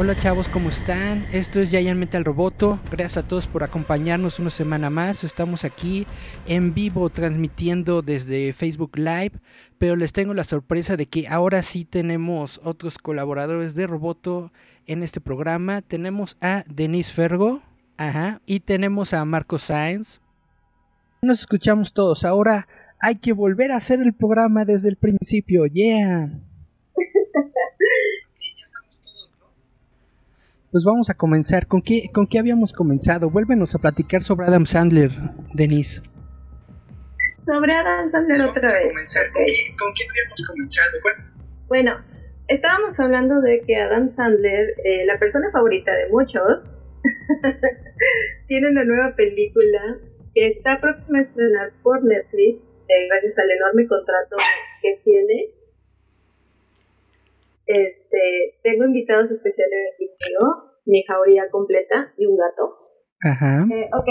Hola chavos, ¿cómo están? Esto es Giant Metal Roboto. Gracias a todos por acompañarnos una semana más. Estamos aquí en vivo transmitiendo desde Facebook Live, pero les tengo la sorpresa de que ahora sí tenemos otros colaboradores de Roboto en este programa. Tenemos a Denise Fergo, ajá, y tenemos a Marco Sáenz. Nos escuchamos todos. Ahora hay que volver a hacer el programa desde el principio. Yeah. Pues vamos a comenzar. ¿Con qué, ¿Con qué habíamos comenzado? Vuélvenos a platicar sobre Adam Sandler, Denise. Sobre Adam Sandler otra vez. ¿Con qué habíamos comenzado? Bueno, estábamos hablando de que Adam Sandler, eh, la persona favorita de muchos, tiene una nueva película que está próxima a estrenar por Netflix, eh, gracias al enorme contrato que tiene este, tengo invitados especiales aquí conmigo, mi jauría completa y un gato. Ajá. Eh, ok.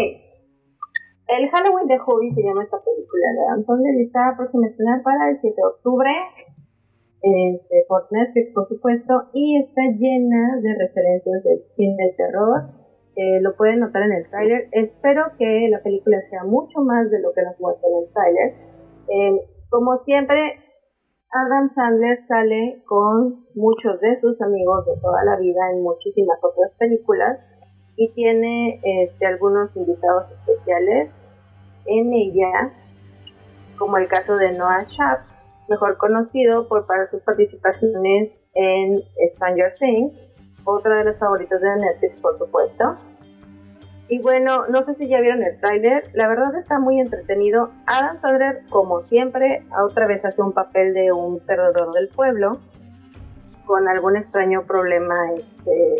El Halloween de Hobby se llama esta película de Adam y está próxima a estrenar para el 7 de octubre este, por Netflix, por supuesto, y está llena de referencias del cine del terror. Eh, lo pueden notar en el tráiler. Espero que la película sea mucho más de lo que nos muestra en el tráiler. Eh, como siempre, Adam Sandler sale con muchos de sus amigos de toda la vida en muchísimas otras películas y tiene este, algunos invitados especiales en ella, como el caso de Noah Schaff, mejor conocido por para sus participaciones en Stranger Things, otra de las favoritas de Netflix, por supuesto. Y bueno, no sé si ya vieron el tráiler, la verdad está muy entretenido. Adam Sandler, como siempre, otra vez hace un papel de un perdedor del pueblo, con algún extraño problema este,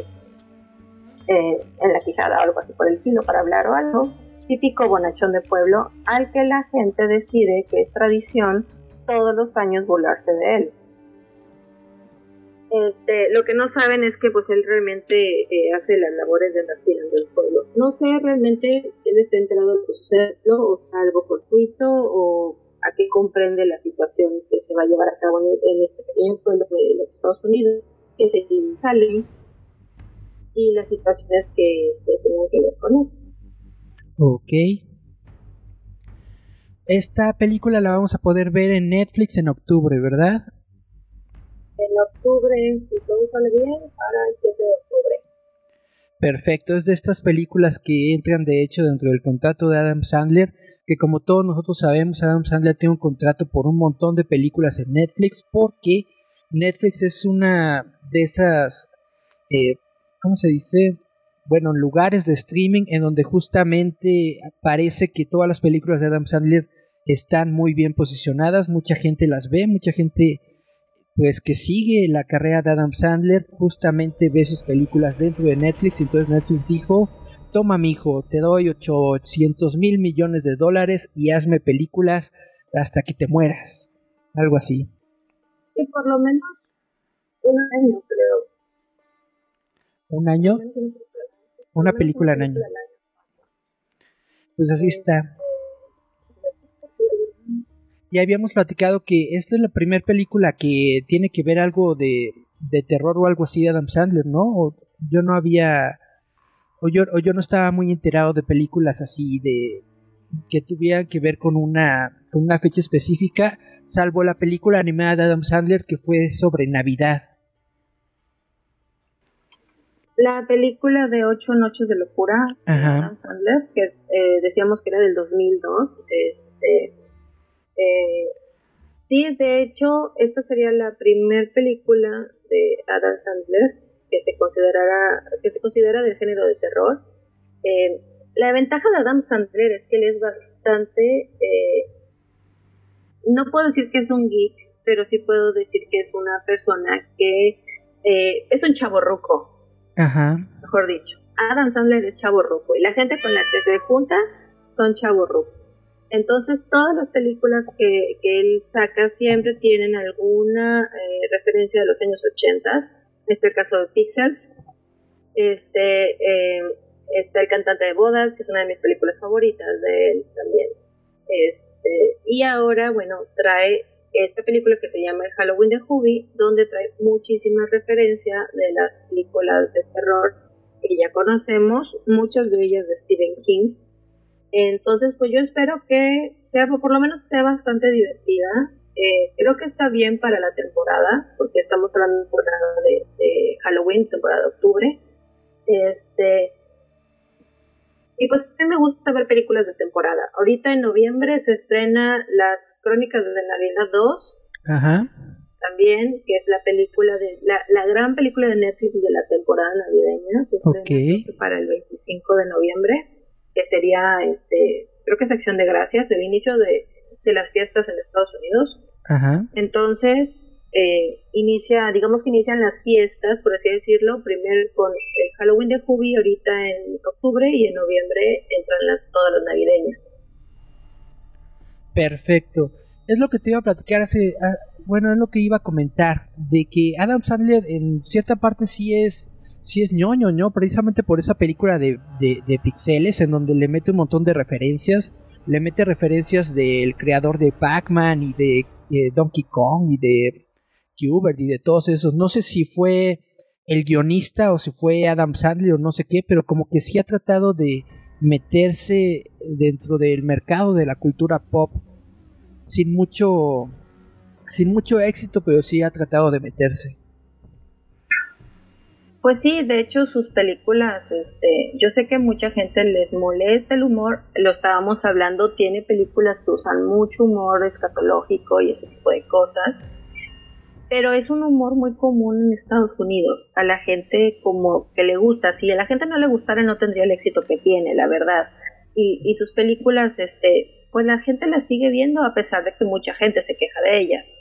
eh, en la quijada o algo así por el estilo para hablar o algo. Típico bonachón de pueblo, al que la gente decide que es tradición todos los años burlarse de él. Este, lo que no saben es que pues él realmente eh, hace las labores de cuidando del pueblo. No sé realmente quién está enterado de sucederlo, o sea, algo fortuito, o a qué comprende la situación que se va a llevar a cabo en, este pequeño pueblo de los Estados Unidos, que se salen y las situaciones que, que tengan que ver con esto. Ok. Esta película la vamos a poder ver en Netflix en octubre, ¿verdad? En octubre, si todo sale bien, para el 7 de octubre. Perfecto, es de estas películas que entran de hecho dentro del contrato de Adam Sandler, que como todos nosotros sabemos, Adam Sandler tiene un contrato por un montón de películas en Netflix, porque Netflix es una de esas, eh, ¿cómo se dice? Bueno, lugares de streaming en donde justamente parece que todas las películas de Adam Sandler están muy bien posicionadas, mucha gente las ve, mucha gente pues que sigue la carrera de Adam Sandler, justamente ve sus películas dentro de Netflix, entonces Netflix dijo, toma mi hijo, te doy 800 mil millones de dólares y hazme películas hasta que te mueras, algo así. Sí, por lo menos un año creo. ¿Un año? Una película al año. Pues así está ya habíamos platicado que esta es la primera película que tiene que ver algo de, de terror o algo así de Adam Sandler, ¿no? O yo no había, o yo, o yo no estaba muy enterado de películas así de que tuvieran que ver con una, con una fecha específica, salvo la película animada de Adam Sandler que fue sobre Navidad. La película de Ocho Noches de Locura de Adam Sandler, que eh, decíamos que era del 2002, este, eh, sí, de hecho, esta sería la primer película de Adam Sandler que se considerara, que se considera del género de terror. Eh, la ventaja de Adam Sandler es que él es bastante eh, no puedo decir que es un geek, pero sí puedo decir que es una persona que eh, es un chavo ruco, Ajá. mejor dicho. Adam Sandler es chavo ruco y la gente con la que se junta son chavo ruco. Entonces todas las películas que, que él saca siempre tienen alguna eh, referencia de los años 80. En este caso de Pixels. Este, eh, está El cantante de bodas, que es una de mis películas favoritas de él también. Este, y ahora, bueno, trae esta película que se llama El Halloween de Hubie, donde trae muchísima referencia de las películas de terror que ya conocemos, muchas de ellas de Stephen King. Entonces, pues yo espero que sea, por lo menos sea bastante divertida. Eh, creo que está bien para la temporada, porque estamos hablando de temporada de, de Halloween, temporada de octubre. Este, y pues a mí me gusta ver películas de temporada. Ahorita en noviembre se estrena Las Crónicas de Navidad 2, Ajá. también, que es la película de la, la gran película de Netflix de la temporada navideña. Se estrena para el 25 de noviembre, que sería, este, creo que es Acción de Gracias, el inicio de, de las fiestas en Estados Unidos. Ajá. Entonces, eh, inicia, digamos que inician las fiestas, por así decirlo, primero con el Halloween de Hubie ahorita en octubre y en noviembre entran las, todas las navideñas. Perfecto. Es lo que te iba a platicar hace. ah, bueno, es lo que iba a comentar. De que Adam Sandler en cierta parte sí es. Sí es ñoño, ¿no? Precisamente por esa película de, de, de pixeles en donde le mete un montón de referencias. Le mete referencias del creador de Pac-Man y de eh, Donkey Kong y de Qbert y de todos esos. No sé si fue el guionista o si fue Adam Sandler o no sé qué, pero como que sí ha tratado de meterse dentro del mercado de la cultura pop sin mucho sin mucho éxito, pero sí ha tratado de meterse. Pues sí, de hecho sus películas, este, yo sé que mucha gente les molesta el humor, lo estábamos hablando, tiene películas que usan mucho humor escatológico y ese tipo de cosas, pero es un humor muy común en Estados Unidos, a la gente como que le gusta, si a la gente no le gustara no tendría el éxito que tiene, la verdad, y, y sus películas, este, pues la gente las sigue viendo a pesar de que mucha gente se queja de ellas.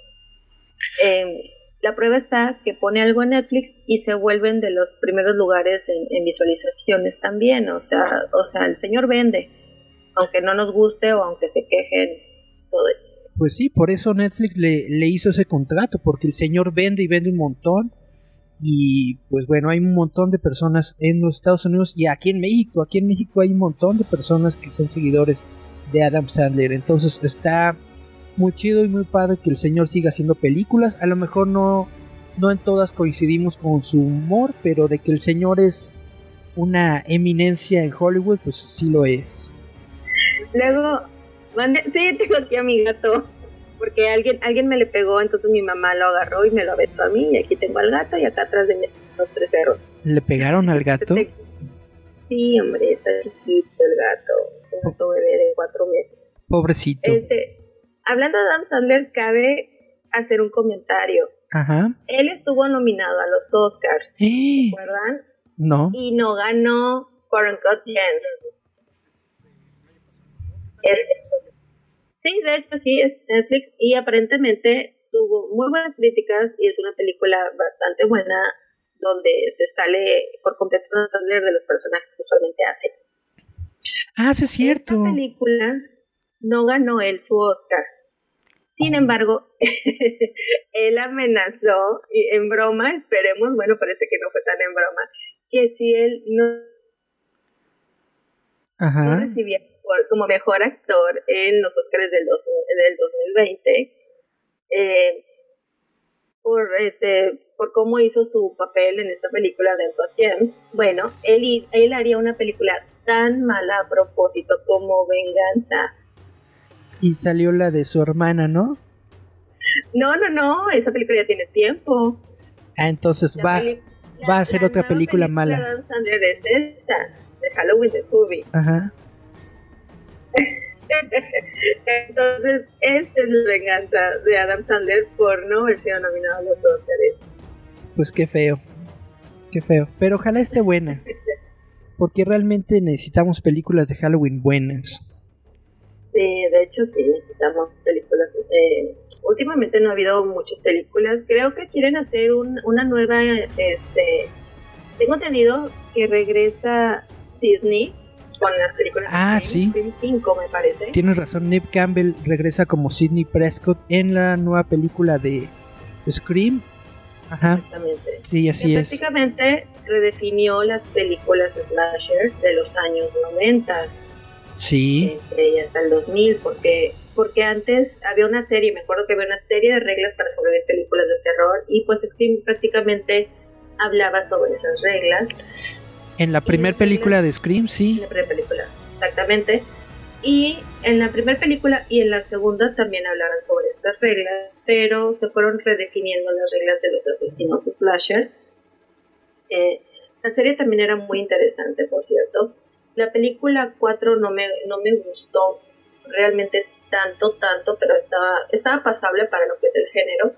Eh, la prueba está que pone algo en Netflix y se vuelven de los primeros lugares en, en visualizaciones también. O sea, o sea, el señor vende, aunque no nos guste o aunque se quejen, todo eso. Pues sí, por eso Netflix le, le hizo ese contrato, porque el señor vende y vende un montón. Y pues bueno, hay un montón de personas en los Estados Unidos y aquí en México. Aquí en México hay un montón de personas que son seguidores de Adam Sandler. Entonces está muy chido y muy padre que el señor siga haciendo películas. A lo mejor no, no en todas coincidimos con su humor, pero de que el señor es una eminencia en Hollywood, pues sí lo es. Luego, mande, sí, tengo aquí a mi gato, porque alguien, alguien me le pegó, entonces mi mamá lo agarró y me lo aventó a mí, y aquí tengo al gato y acá atrás de mí los tres perros. ¿Le pegaron al gato? Sí, hombre, está chiquito el gato, un gato bebé de cuatro meses. Pobrecito. Este, hablando de Adam Sandler, cabe hacer un comentario. Ajá. Él estuvo nominado a los Oscars, ¡Eh! ¿recuerdan? No. Y no ganó Gems. Es- sí, de hecho sí, es Netflix y aparentemente tuvo muy buenas críticas y es una película bastante buena donde se sale por completo Adam Sandler de los personajes que usualmente hace. Ah, sí es cierto. Esta película no ganó él su Oscar. Sin embargo, él amenazó, y en broma, esperemos, bueno, parece que no fue tan en broma, que si él no, no Ajá. recibía por- como mejor actor en los Oscars del, dos- del 2020, eh, por este por cómo hizo su papel en esta película de Gems, bueno, él, él haría una película tan mala a propósito como Venganza. Y salió la de su hermana, ¿no? No, no, no, esa película ya tiene tiempo. Ah, entonces La va. va a ser otra película de mala. Adam Sandler es esta, de Halloween de Scooby. Ajá. Entonces, esta es la venganza de Adam Sandler por no haber sido nominado a los Oscars. Pues qué feo. Qué feo. Pero ojalá esté buena. Porque realmente necesitamos películas de Halloween buenas. Sí, de hecho sí, necesitamos películas. Eh, últimamente no ha habido muchas películas. Creo que quieren hacer un, una nueva, este, tengo entendido que regresa Disney con las películas Ah, de sí. Scream 5 me parece. Tienes razón, Neve Campbell regresa como Sidney Prescott en la nueva película de Scream. Ajá, Exactamente. sí, así que es. prácticamente redefinió las películas slasher de los años 90 Sí, y hasta el 2000 porque porque antes había una serie, me acuerdo que había una serie de reglas para sobrevivir películas de terror y pues Scream prácticamente hablaba sobre esas reglas en la primera película de Scream, en sí. la primera película, exactamente. Y en la primera película y en la segunda también hablaban sobre estas reglas, pero se fueron redefiniendo las reglas de los asesinos slasher. Eh, la serie también era muy interesante, por cierto. La película 4 no me, no me gustó realmente tanto, tanto, pero estaba, estaba pasable para lo que es el género.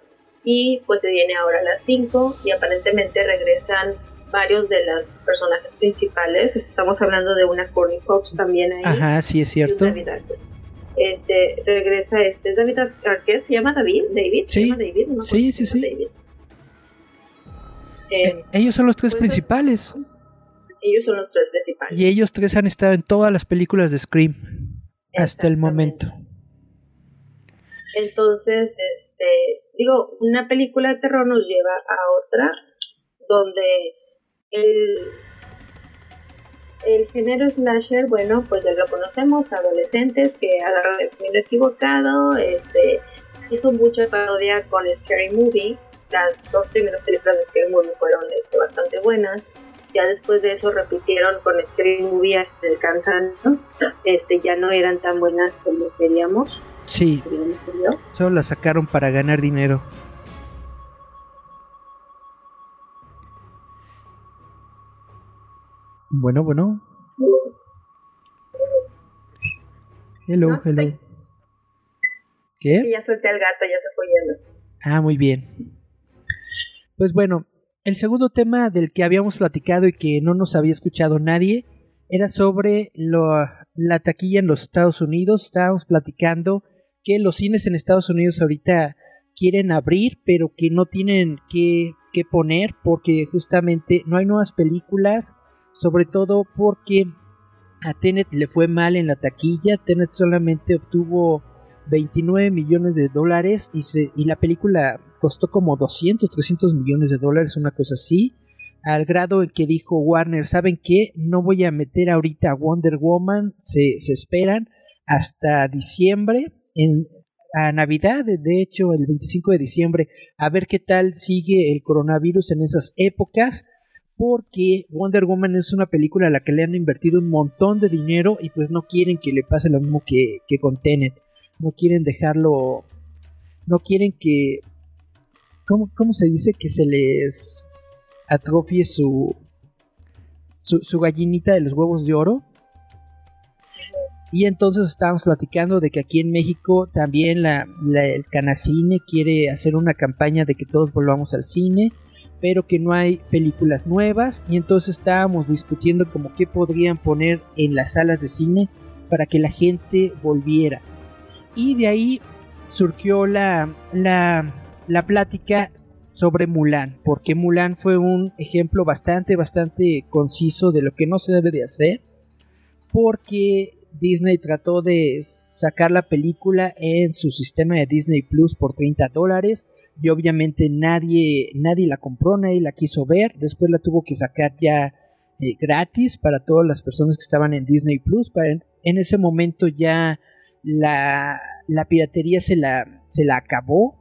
Y pues se viene ahora la 5 y aparentemente regresan varios de los personajes principales. Estamos hablando de una Courtney Cox también ahí. Ajá, sí es cierto. David. Este, regresa este, David Arquette, ¿se llama David? ¿David? ¿Se llama David? No Sí, sí, sí. David. Eh, ellos son los tres pues, principales. Ellos son los tres principales. Y ellos tres han estado en todas las películas de Scream hasta el momento. Entonces, este, digo, una película de terror nos lleva a otra donde el, el género slasher, bueno, pues ya lo conocemos, adolescentes que agarran el camino equivocado, este, hizo mucha parodia con Scary Movie, las dos primeras películas de Scary Movie fueron este, bastante buenas, ya después de eso repitieron con Scary Movie hasta el cansancio, este, ya no eran tan buenas como queríamos, Sí, solo la sacaron para ganar dinero. Bueno, bueno. Hello, No, hello. estoy- ¿Qué? Ya solté al gato, ya se fue yendo. Ah, muy bien. Pues bueno, el segundo tema del que habíamos platicado y que no nos había escuchado nadie era sobre lo- la taquilla en los Estados Unidos. Estábamos platicando que los cines en Estados Unidos ahorita quieren abrir, pero que no tienen que, poner porque justamente no hay nuevas películas, sobre todo porque a Tenet le fue mal en la taquilla. Tenet solamente obtuvo 29 millones de dólares y, se, y la película costó como 200, 300 millones de dólares, una cosa así, al grado en que dijo Warner, ¿saben qué? No voy a meter ahorita a Wonder Woman, se, se esperan hasta diciembre, en, a Navidad, de- hecho el 25 de diciembre, a ver qué tal sigue el coronavirus en esas épocas, porque Wonder Woman es una película a la que le han invertido un montón de dinero y pues no quieren que le pase lo mismo que, que con Tenet no quieren dejarlo, no quieren que, ¿cómo, cómo se dice? Que se les atrofie su, su, gallinita de los huevos de oro. Y entonces estábamos platicando de que aquí en México también la, la- el Canacine quiere hacer una campaña de que todos volvamos al cine, pero que no hay películas nuevas. Y entonces estábamos discutiendo como qué podrían poner en las salas de cine para que la gente volviera. Y de ahí surgió la, la, la plática sobre Mulan, porque Mulan fue un ejemplo bastante, bastante conciso de lo que no se debe de hacer, porque Disney trató de sacar la película en su sistema de Disney Plus por 30 dólares y obviamente nadie, nadie la compró, nadie la quiso ver, después la tuvo que sacar ya eh, gratis para todas las personas que estaban en Disney Plus, para en, en ese momento ya la, la piratería se la, se la acabó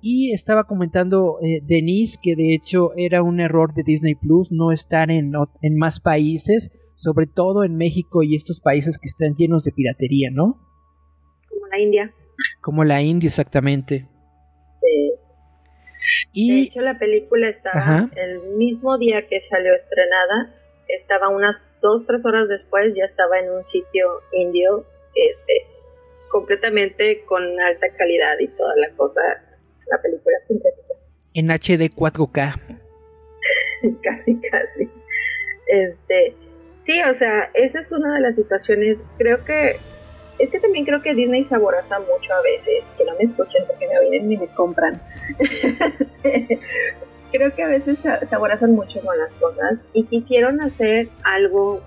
y estaba comentando eh, Denise que de hecho era un error de Disney Plus no estar en, en más países, sobre todo en México y estos países que están llenos de piratería, ¿no? Como la India. Como la India exactamente. De Y hecho, la película estaba Ajá. el mismo día que salió estrenada, estaba unas dos, tres horas después, ya estaba en un sitio indio, este, completamente con alta calidad y toda la cosa, la película sintética, en HD 4K. casi, casi. Este, sí, o sea, esa es una de las situaciones, creo que es que también creo que Disney saboriza mucho a veces, que no me escuchen porque me vienen y me compran. creo que a veces saborazan mucho con las cosas y quisieron hacer algo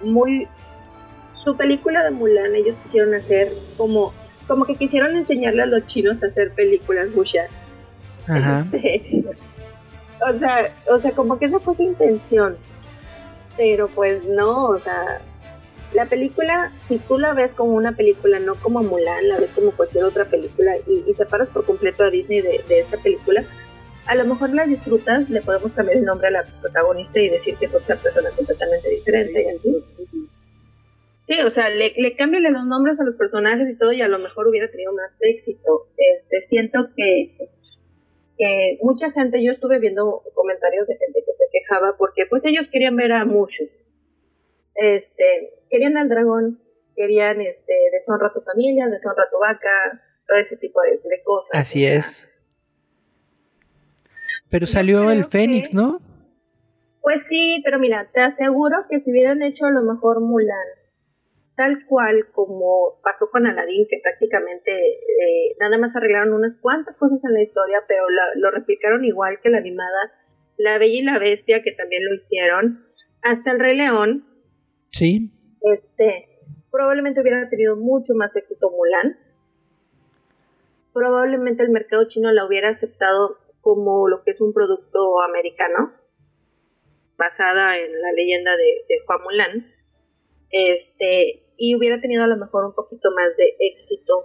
muy... Su película de Mulan ellos quisieron hacer como como que quisieron enseñarle a los chinos a hacer películas Wuxia. Ajá. Este, o sea, o sea, como que esa fue su intención. Pero pues no, o sea, la película, si tú la ves como una película, no como Mulan, la ves como cualquier otra película y, separas por completo a Disney de, esta película, a lo mejor la disfrutas, le podemos cambiar el nombre a la protagonista y decir que es otra persona completamente diferente. Sí, o sea, le, le cámbiale los nombres a los personajes y todo y a lo mejor hubiera tenido más éxito. Este, siento que, que mucha gente, yo estuve viendo comentarios de gente que se quejaba porque pues ellos querían ver a Mushu. Este, querían al dragón, querían este, deshonra a tu familia, deshonra a tu vaca, todo ese tipo de, cosas. Así es. Pero salió el Fénix, ¿no? Pues sí, pero mira, te aseguro que si hubieran hecho a lo mejor Mulan, tal cual como pasó con Aladdin, que prácticamente eh, nada más arreglaron unas cuantas cosas en la historia, pero lo replicaron igual que la animada, La Bella y la Bestia, que también lo hicieron, hasta el Rey León. Sí este, probablemente hubiera tenido mucho más éxito Mulan. Probablemente el mercado chino la hubiera aceptado como lo que es un producto americano, basada en la leyenda de, de Juan Mulan. Este, y hubiera tenido a lo mejor un poquito más de éxito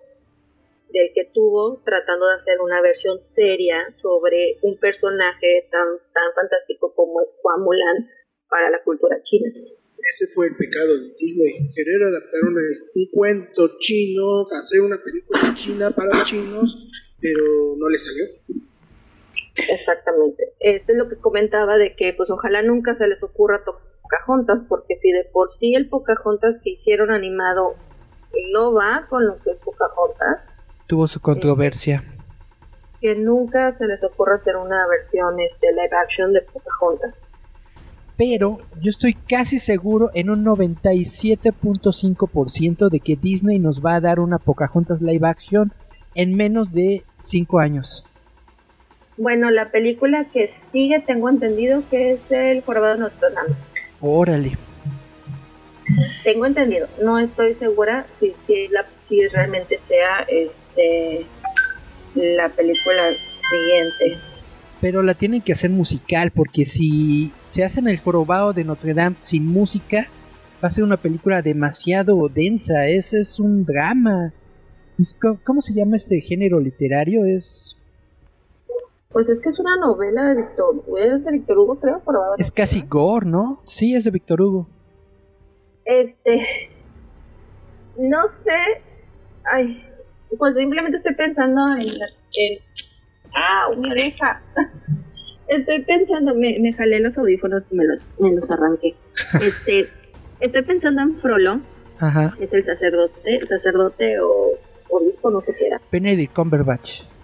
del que tuvo tratando de hacer una versión seria sobre un personaje tan, tan fantástico como es Juan Mulan para la cultura china. Ese fue el pecado de Disney, querer adaptar un cuento chino, hacer una película china para chinos, pero no le salió. Exactamente. Este es lo que comentaba de que pues ojalá nunca se les ocurra Pocahontas, porque si de por sí el Pocahontas que hicieron animado no va con lo que es Pocahontas. Tuvo su controversia. que nunca se les ocurra hacer una versión este, live action de Pocahontas pero yo estoy casi seguro en un 97.5% de que Disney nos va a dar una Pocahontas live action en menos de 5 años. Bueno, la película que sigue tengo entendido que es El Jorobado de Notre Dame. Órale. Tengo entendido, no estoy segura si, si, la, si realmente sea este la película siguiente pero la tienen que hacer musical, porque si se hacen el jorobado de Notre Dame sin música, va a ser una película demasiado densa, ese es un drama. ¿Cómo se llama este género literario? Es... Pues es que es una novela de Víctor, es de Víctor Hugo, creo, Es casi gore, ¿no? Sí, es de Víctor Hugo. Este... No sé... Ay, pues simplemente estoy pensando en, la, en ¡Ah, mi oreja! Estoy pensando, me, me jalé los audífonos y me los, me los arranqué. Este, estoy pensando en Frollo. Ajá. Es el sacerdote, el sacerdote o obispo, no sé qué era. Benedict Cumberbatch.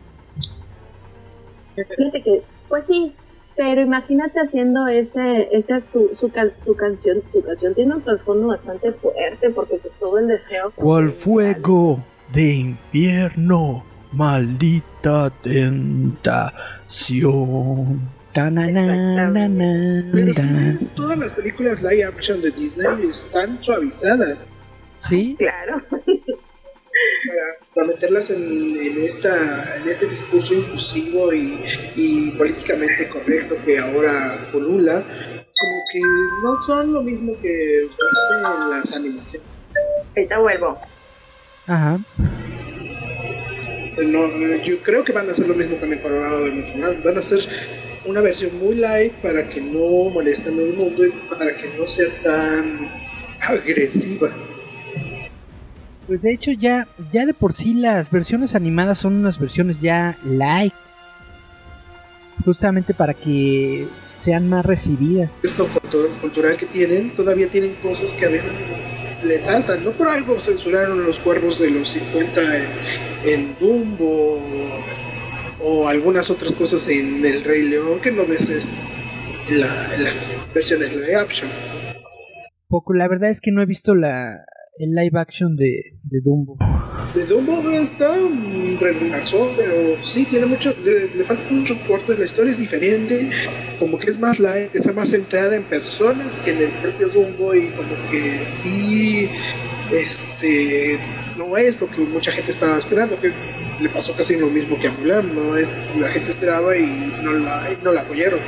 Fíjate que, pues sí, pero imagínate haciendo ese, esa su, su, su canción, su canción tiene un trasfondo bastante fuerte porque pues, todo el deseo. ¿Cuál fuego de infierno Maldita tentación. Pero todas las películas live action de Disney están suavizadas. Sí. Claro. Para, meterlas en, esta, en este discurso inclusivo y, políticamente correcto que ahora polula, como que no son lo mismo que en las animaciones. Ahorita vuelvo. Ajá. No, yo creo que van a hacer lo mismo con el Colorado de Metroman. Van a hacer una versión muy light para que no molesten el mundo y para que no sea tan agresiva. Pues de hecho ya, ya de por sí las versiones animadas son unas versiones ya light. Justamente para que sean más recibidas. Esto cultural que tienen, todavía tienen cosas que a veces le saltan. No por algo censuraron los cuervos de los 50 en, Dumbo o, algunas otras cosas en El Rey León que no ves en, la, las versiones live action. Poco, la verdad es que no he visto la, el live action de, de Dumbo? De Dumbo está un regularzón, pero sí, tiene mucho, le, le faltan muchos cortes, la historia es diferente, como que es más light, está más centrada en personas que en el propio Dumbo y como que sí, este, no es lo que mucha gente estaba esperando, que le pasó casi lo mismo que a Mulan, ¿no? La gente esperaba y no la, no la apoyaron.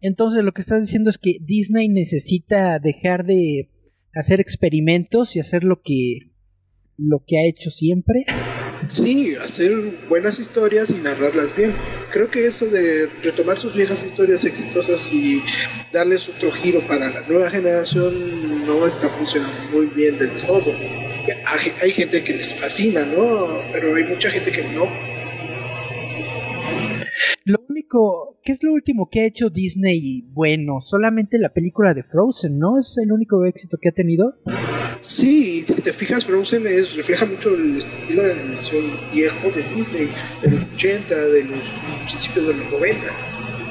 Entonces lo que estás diciendo es que Disney necesita dejar de hacer experimentos y hacer lo que lo que ha hecho siempre. Sí, hacer buenas historias y narrarlas bien. Creo que eso de retomar sus viejas historias exitosas y darles otro giro para la nueva generación no está funcionando muy bien del todo. Hay, gente que les fascina, ¿no? Pero hay mucha gente que no. Lo único, ¿qué es lo último que ha hecho Disney bueno? Solamente la película de Frozen, ¿no? Es el único éxito que ha tenido. Sí, si te fijas, Frozen es, refleja mucho el estilo de animación viejo de Disney, de los 80, de los principios de los 90.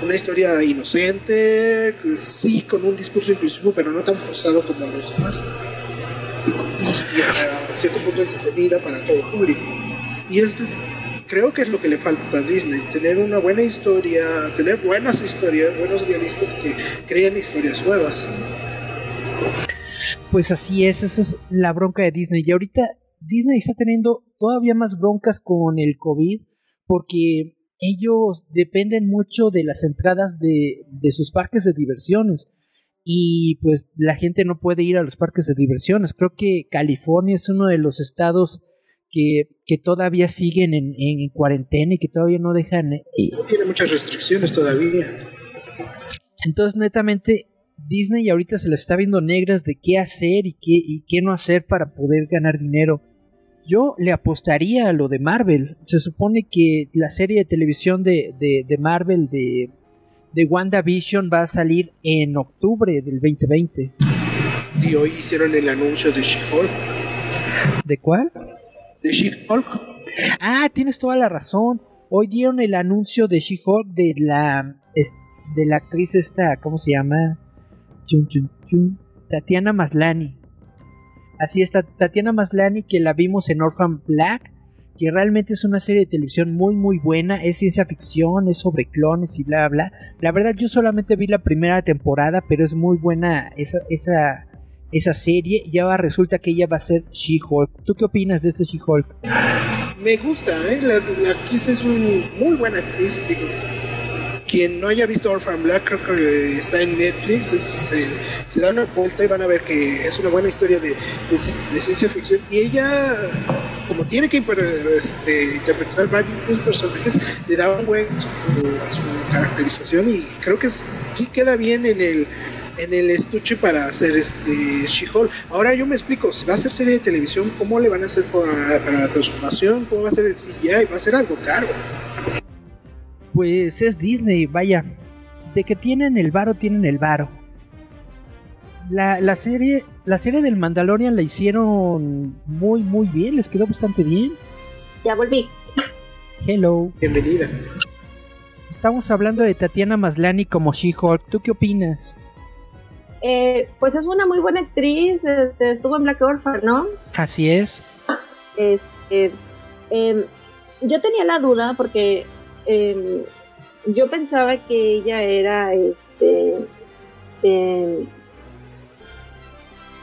Una historia inocente, sí, con un discurso inclusivo, pero no tan forzado como los demás. Y hasta cierto punto entretenida para todo público. Y es, creo que es lo que le falta a Disney, tener una buena historia, tener buenas historias, buenos guionistas que creen historias nuevas. Pues así es, esa es la bronca de Disney. Y ahorita Disney está teniendo todavía más broncas con el COVID porque ellos dependen mucho de las entradas de, de sus parques de diversiones. Y pues la gente no puede ir a los parques de diversiones. Creo que California es uno de los estados que, que todavía siguen en, en cuarentena y que todavía no dejan... eh, Tiene muchas restricciones todavía. entonces, netamente, Disney ahorita se le está viendo negras de qué hacer y qué, y qué no hacer para poder ganar dinero. Yo le apostaría a lo de Marvel. Se supone que la serie de televisión de, de, de Marvel de, de WandaVision va a salir en octubre del 2020. Y hoy hicieron el anuncio de She-Hulk. ¿De cuál? De She-Hulk. Ah, tienes toda la razón. Hoy dieron el anuncio de She-Hulk de la de la actriz esta, ¿cómo se llama? Tatiana Maslany. Así está, Tatiana Maslany que la vimos en Orphan Black, que realmente es una serie de televisión muy muy buena, es ciencia ficción, es sobre clones y bla bla. La verdad yo solamente vi la primera temporada, pero es muy buena esa esa esa serie y ahora resulta que ella va a ser She-Hulk. ¿Tú qué opinas de este She-Hulk? Me gusta, ¿eh? La, la actriz es un muy buena actriz. sí. Quien no haya visto Orphan Black, creo que está en Netflix. se, dan una vuelta y van a ver que es una buena historia de, de ci- de ciencia ficción. Y ella, como tiene que este, interpretar varios personajes, le da un buen su, su caracterización. Y creo que sí queda bien en el en el estuche para hacer este She-Hulk. Ahora yo me explico, si va a ser serie de televisión, ¿cómo le van a hacer para, para la transformación? ¿Cómo va a ser el CGI? Va a ser algo caro. Pues es Disney, vaya. De que tienen el varo, tienen el varo. La, la serie, la serie del Mandalorian la hicieron muy muy bien, les quedó bastante bien. Ya volví. Hello. Bienvenida. Estamos hablando de Tatiana Maslany como She-Hulk. ¿Tú qué opinas? Eh, pues es una muy buena actriz, este, estuvo en Black Orphan, ¿no? Así es. Este, em, yo tenía la duda porque em, yo pensaba que ella era este em,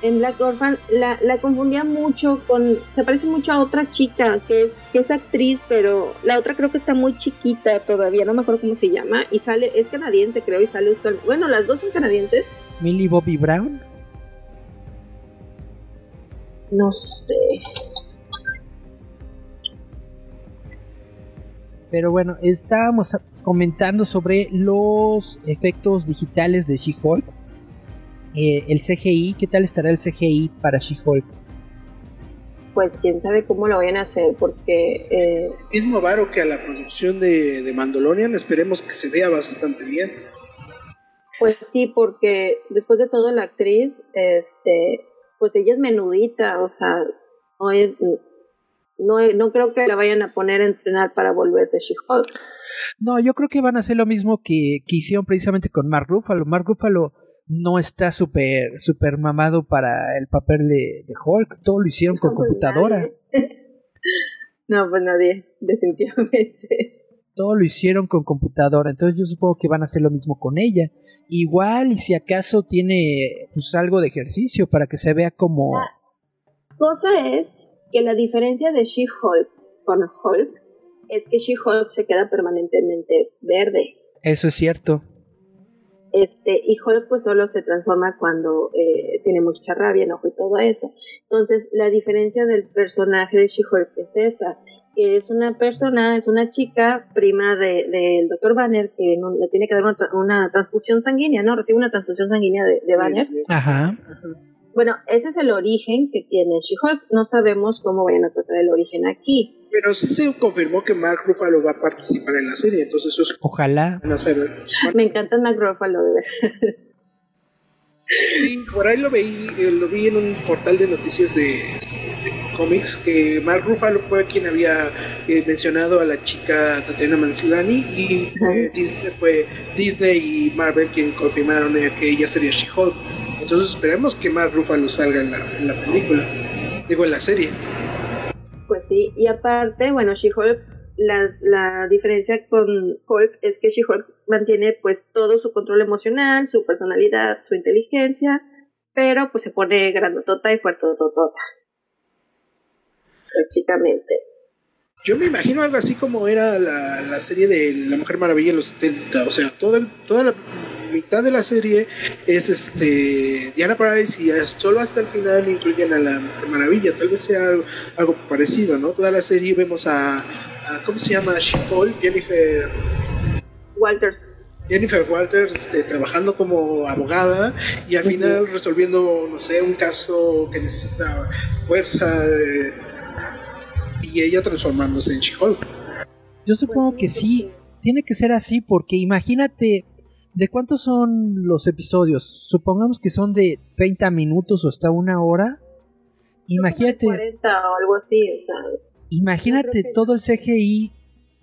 en Black Orphan la, la confundía mucho con se parece mucho a otra chica que es, que es actriz pero la otra creo que está muy chiquita todavía no me acuerdo cómo se llama y sale es canadiense creo y sale bueno las dos son canadienses Millie Bobby Brown. no sé Pero bueno, estábamos comentando sobre los efectos digitales de She-Hulk. Eh, el CGI, ¿qué tal estará el CGI para She-Hulk? pues quién sabe cómo lo vayan a hacer porque eh, Mismo varo que a la producción de, de Mandalorian, esperemos que se vea bastante bien. Pues sí, porque después de todo la actriz, este, pues ella es menudita, o sea, no es, no, no creo que la vayan a poner a entrenar para volverse She-Hulk. No, yo creo que van a hacer lo mismo que, que hicieron precisamente con Mark Ruffalo. Mark Ruffalo no está súper super mamado para el papel de, de Hulk. Todo lo hicieron con Pues computadora. nadie. no, pues nadie, definitivamente. Todo lo hicieron con computadora. Entonces yo supongo que van a hacer lo mismo con ella. Igual y si acaso tiene pues algo de ejercicio para que se vea como... Cosa es que la diferencia de She-Hulk con Hulk es que She-Hulk se queda permanentemente verde. Eso es cierto. Este, y Hulk pues solo se transforma cuando eh, tiene mucha rabia, enojo y todo eso. Entonces, la diferencia del personaje de She-Hulk es esa, que es una persona, es una chica prima del de, del Dr. Banner que no, le tiene que dar una, una transfusión sanguínea, ¿no? Recibe una transfusión sanguínea de, de Banner. Ajá. Bueno, ese es el origen que tiene She-Hulk. No sabemos cómo vayan a tratar el origen aquí. Pero sí se confirmó que Mark Ruffalo va a participar en la serie, entonces eso es Ojalá. Me encanta Mark Ruffalo, de verdad. Sí, por ahí lo vi, eh, lo vi en un portal de noticias de, este, de cómics que Mark Ruffalo fue quien había eh, mencionado a la chica Tatiana Maslany y fue Disney, fue Disney y Marvel quien confirmaron eh, que ella sería She-Hulk. Entonces esperemos que Mark Ruffalo salga en la, en la película, digo en la serie. Pues sí, y aparte, bueno, She-Hulk, la, la diferencia con Hulk es que She-Hulk mantiene pues todo su control emocional, su personalidad, su inteligencia, pero pues se pone grandotota y fuertototota. Prácticamente. Yo me imagino algo así como era la, la serie de La Mujer Maravilla en los 70, o sea, toda, toda la mitad de la serie es este Diana Price y solo hasta el final incluyen a la Mujer Maravilla, tal vez sea algo, parecido, ¿no? Toda la serie vemos a, a ¿cómo se llama? She-Hulk, Jennifer Walters. Jennifer Walters este, trabajando como abogada y al final resolviendo, no sé, un caso que necesita fuerza eh, y ella transformándose en She-Hulk. Yo supongo que sí. Tiene que ser así porque imagínate... ¿De cuántos son los episodios? Supongamos que son de 30 minutos o hasta una hora. Imagínate, 40 o algo así, o sea, imagínate todo el CGI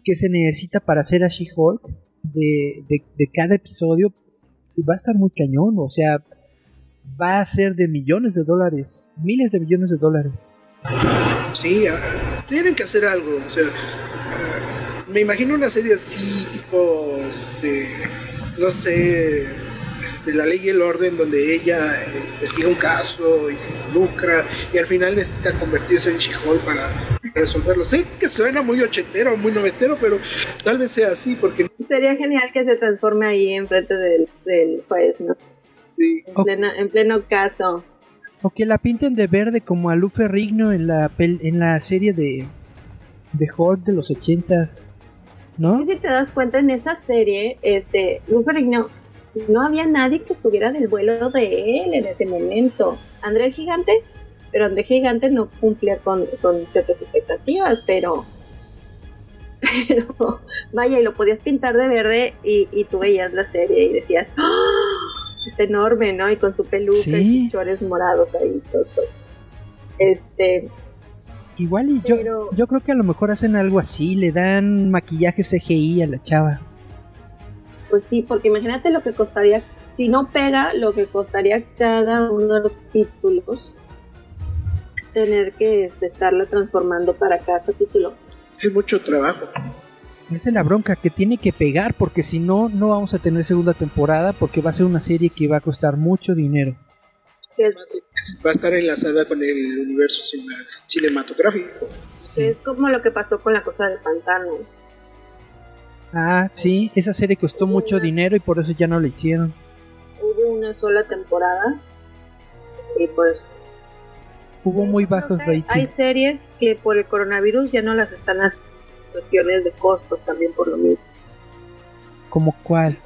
que se necesita para hacer a She-Hulk de, de, cada episodio. Va a estar muy cañón, o sea, va a ser de millones de dólares, miles de millones de dólares. Sí, tienen que hacer algo. O sea, ah, me imagino una serie así, tipo, este, no sé, este, la ley y el orden, donde ella eh, investiga un caso y se involucra y al final necesita convertirse en She-Hulk para resolverlo. Sé que suena muy ochentero, muy noventero, pero tal vez sea así, porque sería genial que se transforme ahí enfrente del, del juez, ¿no? sí. En, pleno, en pleno caso. O que la pinten de verde como a Lou Ferrigno en la, pel- en la serie de, de Hulk de los ochentas. ¿No? Si te das cuenta en esa serie, este, Lou Ferrigno, no había nadie que estuviera del vuelo de él en ese momento. André el Gigante, pero André el Gigante no cumplía con, con ciertas expectativas, pero, pero vaya, y lo podías pintar de verde y, y tú veías la serie y decías, ¡Ah! está enorme, ¿no? Y con su peluca Sí. y chichores morados ahí, todos. Este, Igual y yo, Pero- yo creo que a lo mejor hacen algo así, le dan maquillaje CGI a la chava. Pues sí, porque imagínate lo que costaría, si no pega, lo que costaría cada uno de los títulos tener que este, estarla transformando para cada título. Es mucho trabajo. Esa es la bronca, que tiene que pegar, porque si no, no vamos a tener segunda temporada, porque va a ser una serie que va a costar mucho dinero. Va a estar enlazada con el universo cine- cinematográfico. que es como lo que pasó con la cosa del pantano. Ah, sí, esa serie costó mucho dinero y por eso ya no la hicieron. Hubo una sola temporada y pues Hubo muy bajos hay, hay ratings. series que por el coronavirus ya no las están haciendo cuestiones de costos también por lo mismo. ¿Como cuál?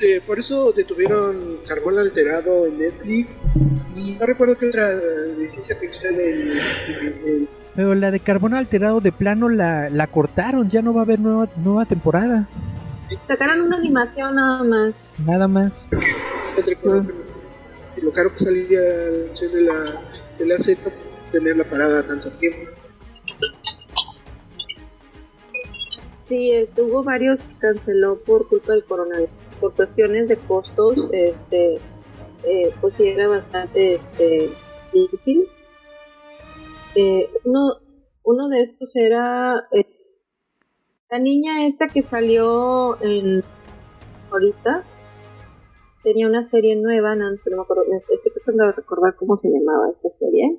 Eh, por eso detuvieron Carbón Alterado en Netflix y no recuerdo qué otra de ciencia ficción en, en- en- Pero la de carbono alterado de plano la, la cortaron, ya no va a haber nueva, nueva temporada. Sacaron una animación nada más. Nada más. pero lo caro que salía la de la, de la serie, tenerla parada tanto tiempo. Sí, este, hubo varios que canceló por culpa del coronavirus, por cuestiones de costos, este, eh, pues sí era bastante este, difícil. Eh, uno, uno de estos era eh, la niña esta que salió en ahorita tenía una serie nueva, no, no me acuerdo, estoy tratando de recordar cómo se llamaba esta serie.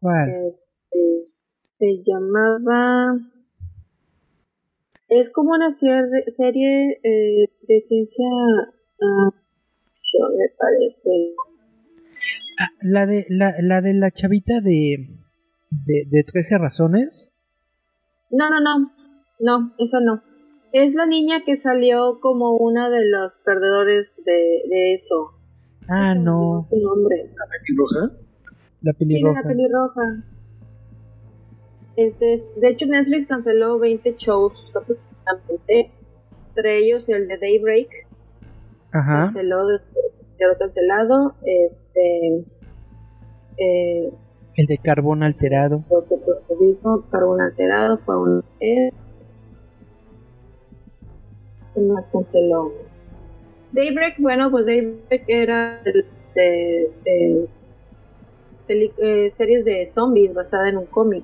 ¿Cuál? Este, se llamaba es como una serie eh, de ciencia uh, me parece. Ah, la de la, la de la chavita de, de, de 13 razones. No, no, no. No, esa no. Es la niña que salió como una de los perdedores de, de eso. Ah, no. ¿Su nombre? ¿La pelirroja? La pelirroja. Sí, la pelirroja. Este, de hecho, Netflix canceló 20 shows entre ellos el de Daybreak. Ajá. Canceló, quedó cancelado. Este, eh, el de carbón alterado. Lo que pues dijo, carbón alterado fue un. Eh, más canceló? Daybreak, bueno, pues Daybreak era de, de, de, de eh, series de zombies basada en un cómic.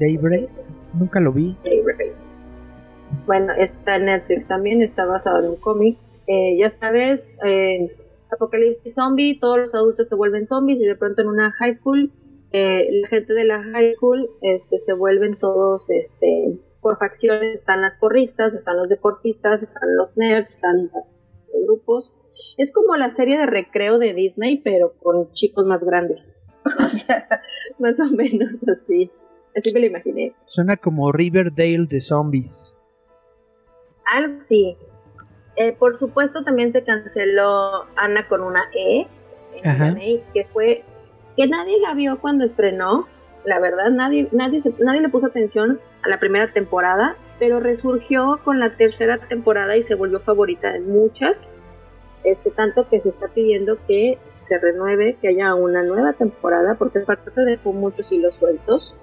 Daybreak, nunca lo vi. Daybreak. Bueno, está en Netflix también, está basado en un cómic. Eh, ya sabes, eh, apocalipsis zombie, todos los adultos se vuelven zombies y de pronto en una high school, eh, la gente de la high school este, se vuelven todos este, por facciones, están las porristas, están los deportistas, están los nerds, están los grupos. Es como la serie de recreo de Disney, pero con chicos más grandes. o sea, más o menos así. Así me lo imaginé. Suena como Riverdale de zombies. Algo sí. Eh, por supuesto también se canceló Ana con una E, Ajá. que fue que nadie la vio cuando estrenó. La verdad, nadie, nadie, se- nadie le puso atención a la primera temporada, pero resurgió con la tercera temporada y se volvió favorita de muchas. Este, tanto que se está pidiendo que se renueve, que haya una nueva temporada, porque aparte dejó muchos hilos sueltos.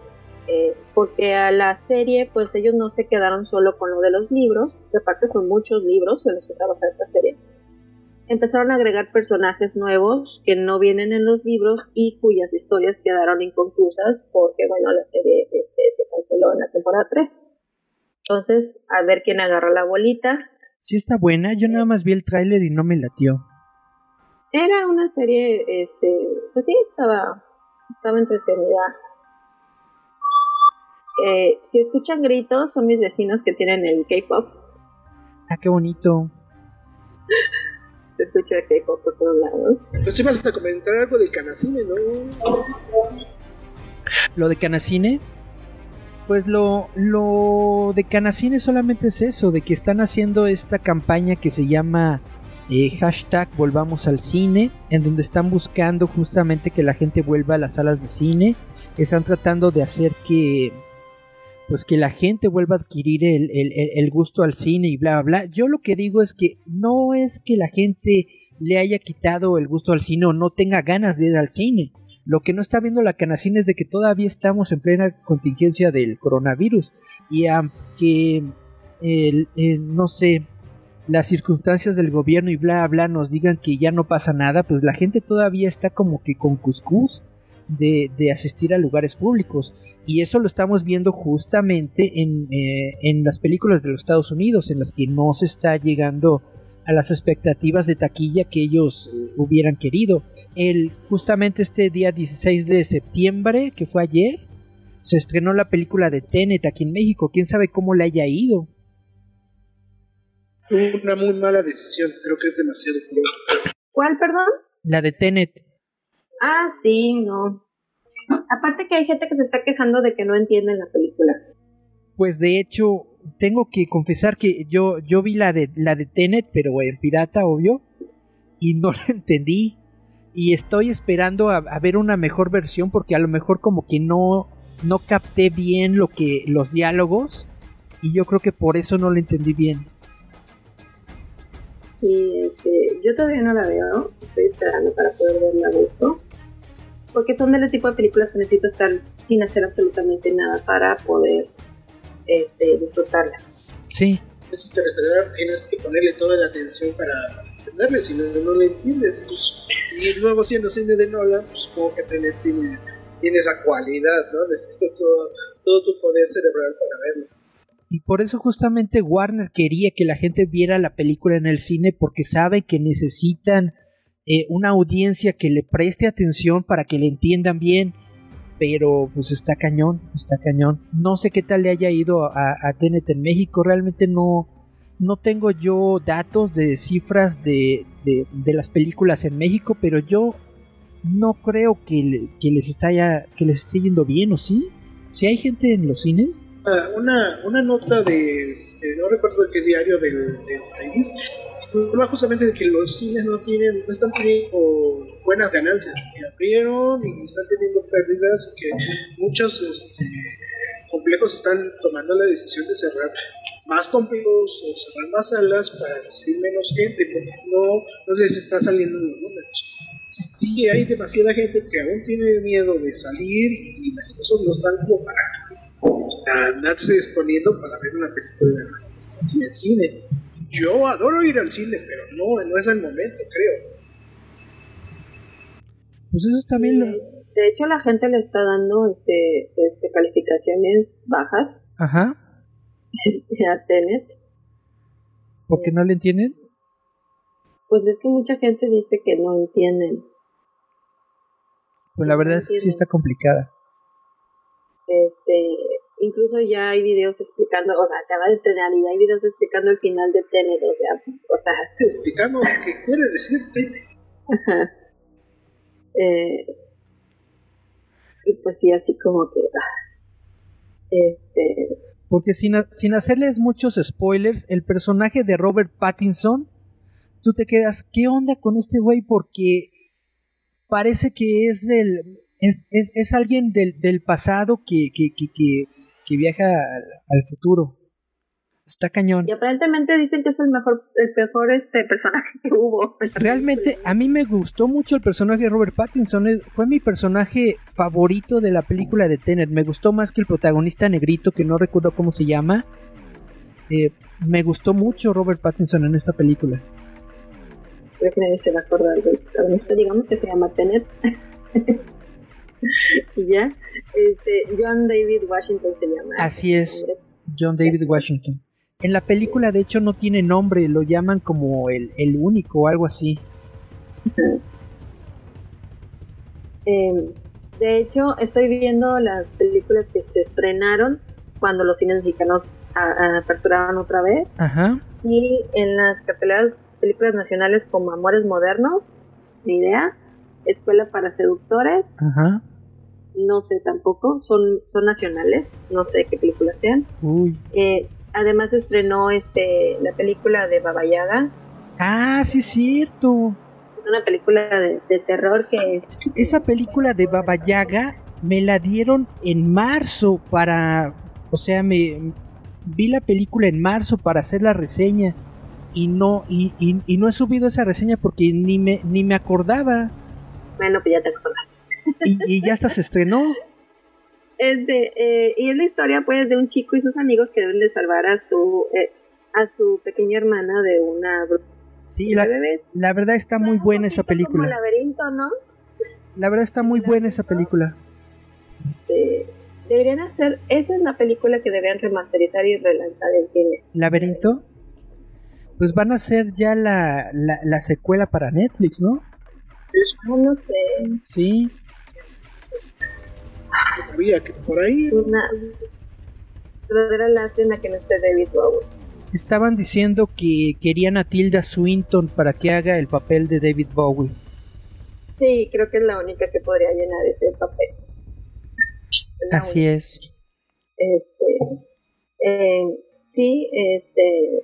Eh, porque a la serie, pues ellos no se quedaron solo con lo de los libros, que aparte son muchos libros en los que está basada esta serie. Empezaron a agregar personajes nuevos que no vienen en los libros y cuyas historias quedaron inconclusas porque, bueno, la serie este, se canceló en la temporada 3. Entonces, a ver quién agarra la bolita. Sí está buena, yo nada más vi el tráiler y no me latió. Era una serie, este, pues sí, estaba, estaba entretenida. Eh, si escuchan gritos, son mis vecinos que tienen el K-pop. Ah, qué bonito. Se escucha el K-pop por todos lados. Pues sí vas a comentar algo del Canacine, ¿no? Lo de Canacine, pues lo, lo de Canacine solamente es eso, de que están haciendo esta campaña que se llama eh, hashtag Volvamos al Cine, en donde están buscando justamente que la gente vuelva a las salas de cine, están tratando de hacer que pues que la gente vuelva a adquirir el, el- el- gusto al cine y bla bla bla. Yo lo que digo es que no es que la gente le haya quitado el gusto al cine o no tenga ganas de ir al cine. Lo que no está viendo la canacina es de que todavía estamos en plena contingencia del coronavirus. Y aunque, el- el- no sé, las circunstancias del gobierno y bla bla nos digan que ya no pasa nada, pues la gente todavía está como que con cuscús de, de asistir a lugares públicos. Y eso lo estamos viendo justamente en, eh, en las películas de los Estados Unidos, en las que no se está llegando a las expectativas de taquilla que ellos eh, hubieran querido. El, justamente este día 16 de septiembre, que fue ayer, se estrenó la película de Tenet aquí en México. ¿Quién sabe cómo le haya ido? Una muy mala decisión, creo que es demasiado. ¿Cuál, perdón? La de Tenet. Ah, sí, no. Aparte que hay gente que se está quejando de que no entienden la película. Pues de hecho, tengo que confesar que yo, yo vi la de, la de Tenet, pero en pirata, obvio, y no la entendí. Y estoy esperando a, ver una mejor versión porque a lo mejor como que no, no capté bien lo que los diálogos y yo creo que por eso no la entendí bien. Sí, este, yo todavía no la veo, estoy esperando para poder verla a gusto. Porque son del tipo de películas que necesito estar sin hacer absolutamente nada para poder este, disfrutarla. Sí, Es interestelar, tienes que ponerle toda la atención para entenderle, si no, no le entiendes, pues, y luego siendo cine de Nolan, pues supongo que tiene, tiene, tiene esa cualidad, ¿no? Necesitas todo, todo tu poder cerebral para verlo. Y por eso justamente Warner quería que la gente viera la película en el cine porque sabe que necesitan eh, una audiencia que le preste atención para que le entiendan bien. Pero pues está cañón, está cañón. No sé qué tal le haya ido a, a en México. Realmente no, no tengo yo datos de cifras de, de, las películas en México, pero yo no creo que, que les está ya, que les esté yendo bien, ¿o sí? ¿Si hay gente en los cines? Ah, una, una nota de, este, no recuerdo qué diario del, del país, justamente de que los cines no tienen, no están teniendo buenas ganancias, que abrieron y están teniendo pérdidas, y que muchos este, complejos están tomando la decisión de cerrar más complejos o cerrar más salas para recibir menos gente, porque no, no les está saliendo los números. Sí, hay demasiada gente que aún tiene miedo de salir y las cosas no están como para a andarse disponiendo para ver una película en el cine. Yo adoro ir al cine, pero no, no es el momento, creo. Pues eso es también lo... De hecho, la gente le está dando este, este calificaciones bajas Ajá. este, a Tenet. ¿Por qué no le entienden? Pues es que mucha gente dice que no entienden. Pues la verdad es que sí está complicada. Este, incluso ya hay videos explicando, o sea, acaba de estrenar y ya hay videos explicando el final de Tenet, o sea, o sea, Explicamos qué quiere decir Tenet. Ajá. Eh, y pues sí, así como que. ah, Este. Porque sin, ha- sin hacerles muchos spoilers, el personaje de Robert Pattinson, tú te quedas, ¿qué onda con este güey? Porque parece que es del. Es, es, es alguien del, del pasado que, que, que, que, viaja al, al futuro. Está cañón. Y aparentemente dicen que es el mejor, el mejor este personaje que hubo. Realmente a mí me gustó mucho el personaje de Robert Pattinson. Fue mi personaje favorito de la película de Tenet. Me gustó más que el protagonista negrito, que no recuerdo cómo se llama. Eh, me gustó mucho Robert Pattinson en esta película. Creo que nadie se va a acordar del protagonista, digamos que se llama Tenet. y ya. Este, John David Washington se llama. Así es. John David Washington. En la película, de hecho, no tiene nombre, lo llaman como el, el único o algo así. Eh, de hecho, estoy viendo las películas que se estrenaron cuando los cines mexicanos a- a- aperturaban otra vez. Ajá. Y en las carteleras películas nacionales como Amores Modernos, ni idea, Escuela para Seductores, Ajá. No sé tampoco, son, son nacionales, no sé qué películas sean. Uy. Eh, además estrenó este, la película de Baba Yaga, Ah, sí, es cierto. es una película de, de terror que Esa película de Baba Yaga me la dieron en marzo para. O sea, me vi la película en marzo para hacer la reseña. Y no, y, y- y no he subido esa reseña porque ni me, ni me acordaba. bueno, pues ya te acordás. Y, y ya hasta se estrenó. Es de, eh, y es la historia pues de un chico y sus amigos que deben de salvar a su eh, a su pequeña hermana de una Sí, la, la verdad está muy buena esa poquito como película. laberinto, ¿no? La verdad está muy buena esa película. Eh, deberían hacer, esa es la película que deberían remasterizar y relanzar en cine. ¿Laberinto? Pues van a hacer ya la, la, la secuela para Netflix, ¿no? No, no sé, Sí. Había que por ahí una verdadera lástima que no esté David Bowie. Estaban diciendo que querían a Tilda Swinton para que haga el papel de David Bowie. Sí, creo que es la única que podría llenar ese papel. La Así es. Este, eh, sí, este,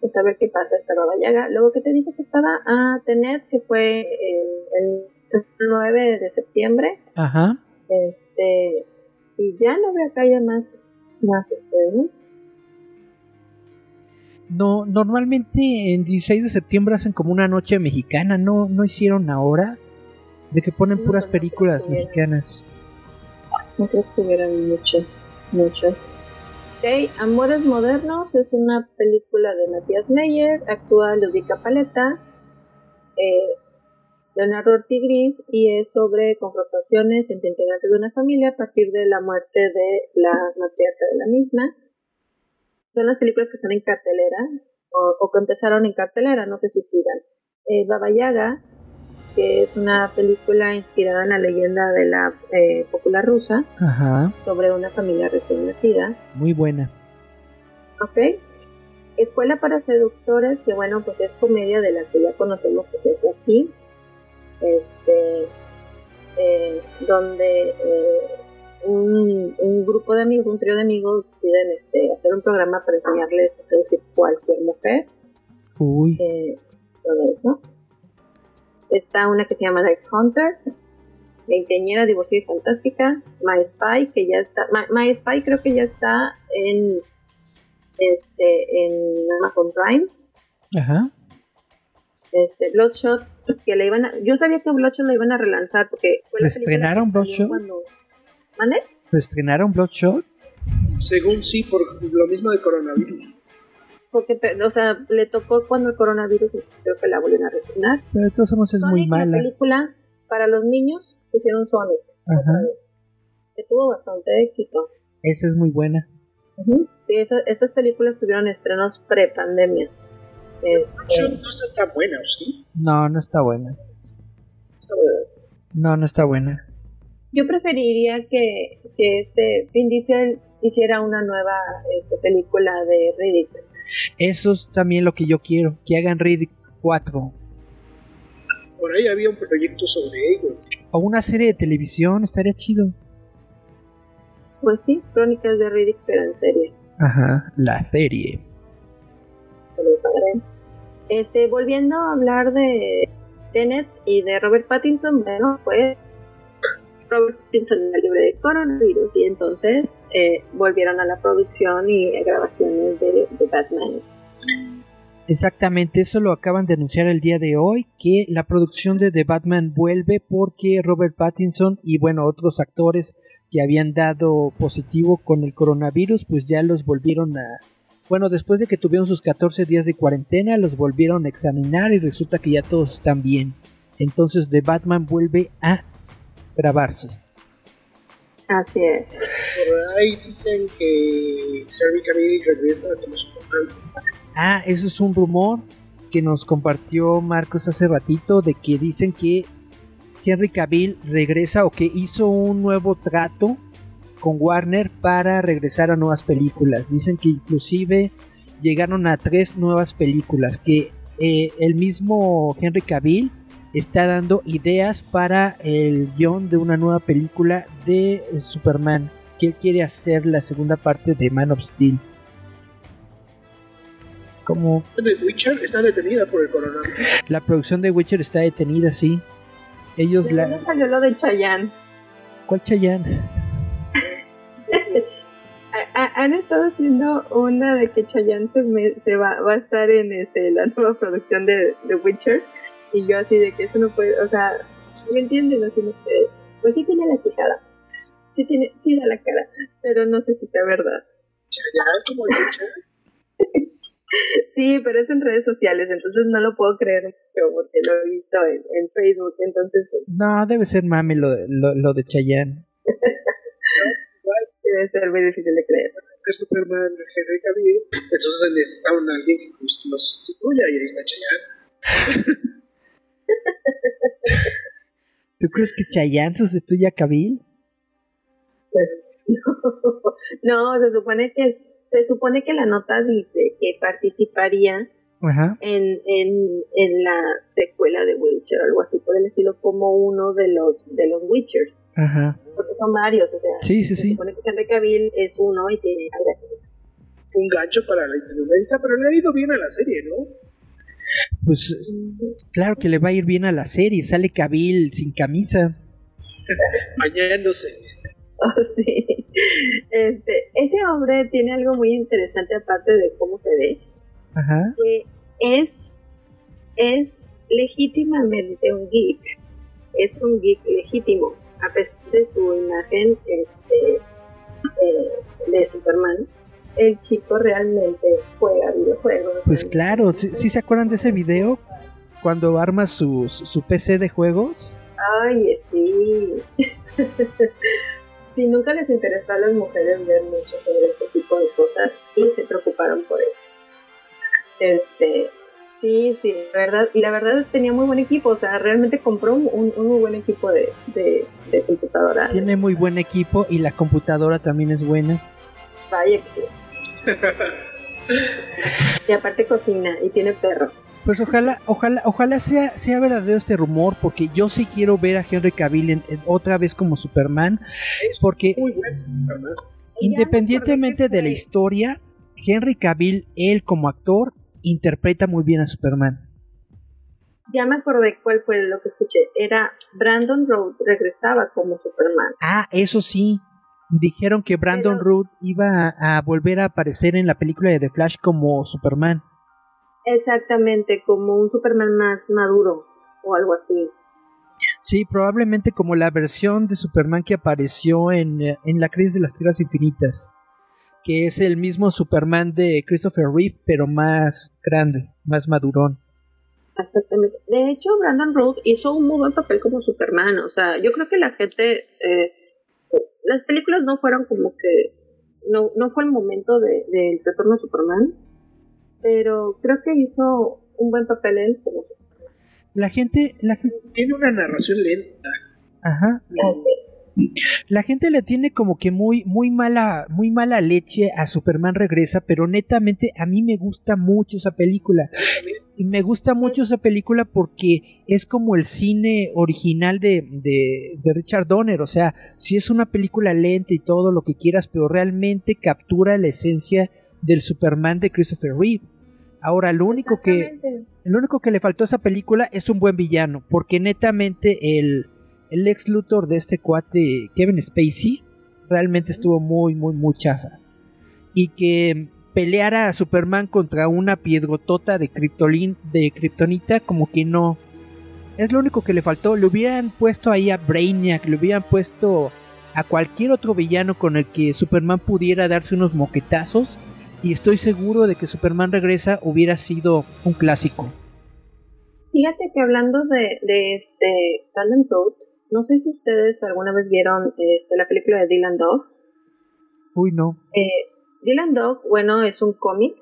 pues a ver qué pasa esta Baba Yaga. Luego que te dije que estaba a tener, que fue el, el 9 de septiembre, Ajá. Este, y ya no veo acá ya más, más estrenos. No, normalmente en 16 de septiembre hacen como una noche mexicana, ¿no? ¿No hicieron ahora? De que ponen No, puras no películas que mexicanas. No creo que hubieran muchos, muchos. Ok, Amores Modernos es una película de Matías Meyer, actúa Ludica Paleta, eh, Leonardo Ortigris y es sobre confrontaciones entre integrantes de una familia a partir de la muerte de la matriarca de la misma. Son las películas que están en cartelera o, que empezaron en cartelera, no sé si sigan. Eh, Baba Yaga, que es una película inspirada en la leyenda de la eh, popular rusa Ajá. sobre una familia recién nacida. Muy buena. Ok. Escuela para seductores, que bueno, pues es comedia de la que ya conocemos que se hace aquí este, eh, donde eh, un, grupo de amigos, un trío de amigos deciden este, hacer un programa para enseñarles a seducir cualquier mujer. Uy. Eh, todo eso. Está una que se llama Night Hunter, veinteñera, divorciada y fantástica, My Spy, que ya está, My, Spy creo que ya está en este en Amazon Prime. Ajá. Este, Bloodshot, que le iban a, yo sabía que Bloodshot la iban a relanzar porque fue ¿Estrenaron Bloodshot? Cuando... ¿Mande? ¿Estrenaron Bloodshot? Según sí, por lo mismo del coronavirus. Porque, o sea, le tocó cuando el coronavirus creo que la volvieron a reestrenar. Pero de todos modos es muy mala. La película para los niños hicieron Sonic. Ajá. Que tuvo bastante éxito. Esa es muy buena. Sí, estas películas tuvieron estrenos pre-pandemia. Este, no está tan buena, ¿sí? No, no está buena. No, no está buena. Yo preferiría que, que este Vin Diesel hiciera una nueva este, película de Riddick. Eso es también lo que yo quiero, que hagan Riddick 4. Por ahí había un proyecto sobre ello. O una serie de televisión, estaría chido. Pues sí, Crónicas de Riddick, pero en serie. Ajá, la serie. Este, volviendo a hablar de Tenet y de Robert Pattinson, bueno, pues Robert Pattinson era libre de coronavirus y entonces eh, volvieron a la producción y grabaciones de, de, Batman. Exactamente, eso lo acaban de anunciar el día de hoy, que la producción de The Batman vuelve porque Robert Pattinson y bueno, otros actores que habían dado positivo con el coronavirus, pues ya los volvieron a, bueno, después de que tuvieron sus 14 días de cuarentena, los volvieron a examinar y resulta que ya todos están bien. Entonces The Batman vuelve a grabarse. Así es. Por ahí dicen que Harry Cavill regresa como Superman. Ah, eso es un rumor que nos compartió Marcos hace ratito de que dicen que Henry Cavill regresa o que hizo un nuevo trato con Warner para regresar a nuevas películas. Dicen que inclusive llegaron a tres nuevas películas, que eh, el mismo Henry Cavill está dando ideas para el guion de una nueva película de Superman, que él quiere hacer la segunda parte de Man of Steel. Como... Witcher está detenida por el coronavirus. La producción de Witcher está detenida, sí. Ellos ¿De la... salió lo de Chayanne? ¿Cuál Chayanne? Han estado haciendo una de que Chayanne se, va, va, a estar en este, la nueva producción de The Witcher y yo así de que eso no puede, o sea, ¿me entienden? Así no sé, pues sí tiene la quijada, sí tiene, sí da la cara, pero no sé si sea verdad. ¿Chayanne como Witcher? sí, pero es en redes sociales, entonces no lo puedo creer porque lo he visto en, Facebook, entonces... Pues no, debe ser mami lo, lo, lo de Chayanne. Debe ser muy difícil de creer. Ser Superman Henry Cavill, entonces necesitaban a alguien que lo sustituya y ahí está Chayanne. ¿Tú crees que Chayanne sustituye a Cavill? Pues no, se supone que se supone que la nota dice que participaría En, en, en la secuela de Witcher, algo así por el estilo, como uno de los de los Witchers. Ajá. Porque son varios, o sea. Sí, sí, se supone que Henry Cavill es uno y tiene un gancho para la Latinoamérica, pero le ha ido bien a la serie, ¿no? Pues claro que le va a ir bien a la serie, sale Cavill sin camisa. Bañándose. Oh, sí. Este, ese hombre tiene algo muy interesante aparte de cómo se ve. Ajá. Que es, es legítimamente un geek. Es un geek legítimo a pesar de su imagen este, eh, de Superman, el chico realmente juega videojuegos. Pues claro, ¿sí, se acuerdan de ese video? cuando arma su, su PC de juegos? Ay, sí. si nunca les interesó a las mujeres ver mucho sobre este tipo de cosas y se preocuparon por eso. Este, sí, sí, la verdad, y la verdad tenía muy buen equipo, o sea, realmente compró un, un muy buen equipo de, de, de, computadora. Tiene muy buen equipo y la computadora también es buena. Vaya que y aparte cocina y tiene perro. Pues ojalá, ojalá, ojalá sea, sea verdadero este rumor, porque yo sí quiero ver a Henry Cavill en, otra vez como Superman, porque independientemente de la historia, Henry Cavill, él como actor, interpreta muy bien a Superman. Ya me acordé cuál fue lo que escuché. Era Brandon Road regresaba como Superman. Ah, eso sí. Dijeron que Brandon Root iba a, volver a aparecer en la película de The Flash como Superman. Exactamente, como un Superman más maduro o algo así. Sí, probablemente como la versión de Superman que apareció en, en La Crisis de las Tierras Infinitas, que es el mismo Superman de Christopher Reeve, pero más grande, más madurón. Exactamente. De hecho, Brandon Root hizo un muy buen papel como Superman. O sea, yo creo que la gente eh, las películas no fueron como que, no, no fue el momento del de, retorno de Superman, pero creo que hizo un buen papel él como La gente, la Tiene una narración lenta. Ajá. La gente le tiene como que muy, muy mala, muy mala leche a Superman regresa, pero netamente a mí me gusta mucho esa película. Y me gusta mucho esa película porque es como el cine original de, de, de Richard Donner. O sea, si es una película lenta y todo lo que quieras, pero realmente captura la esencia del Superman de Christopher Reeve. Ahora, lo único que, lo único que le faltó a esa película es un buen villano, porque netamente el, el ex Luthor de este cuate Kevin Spacey realmente estuvo muy, muy, muy chafa. Y que peleara a Superman contra una piedrotota de, de Kryptonita, como que no. Es lo único que le faltó. Le hubieran puesto ahí a Brainiac, le hubieran puesto a cualquier otro villano con el que Superman pudiera darse unos moquetazos. Y estoy seguro de que Superman regresa hubiera sido un clásico. Fíjate que hablando de, de este no sé si ustedes alguna vez vieron este, la película de Dylan Dog. Uy, no. Eh, Dylan Dog, bueno, es un cómic,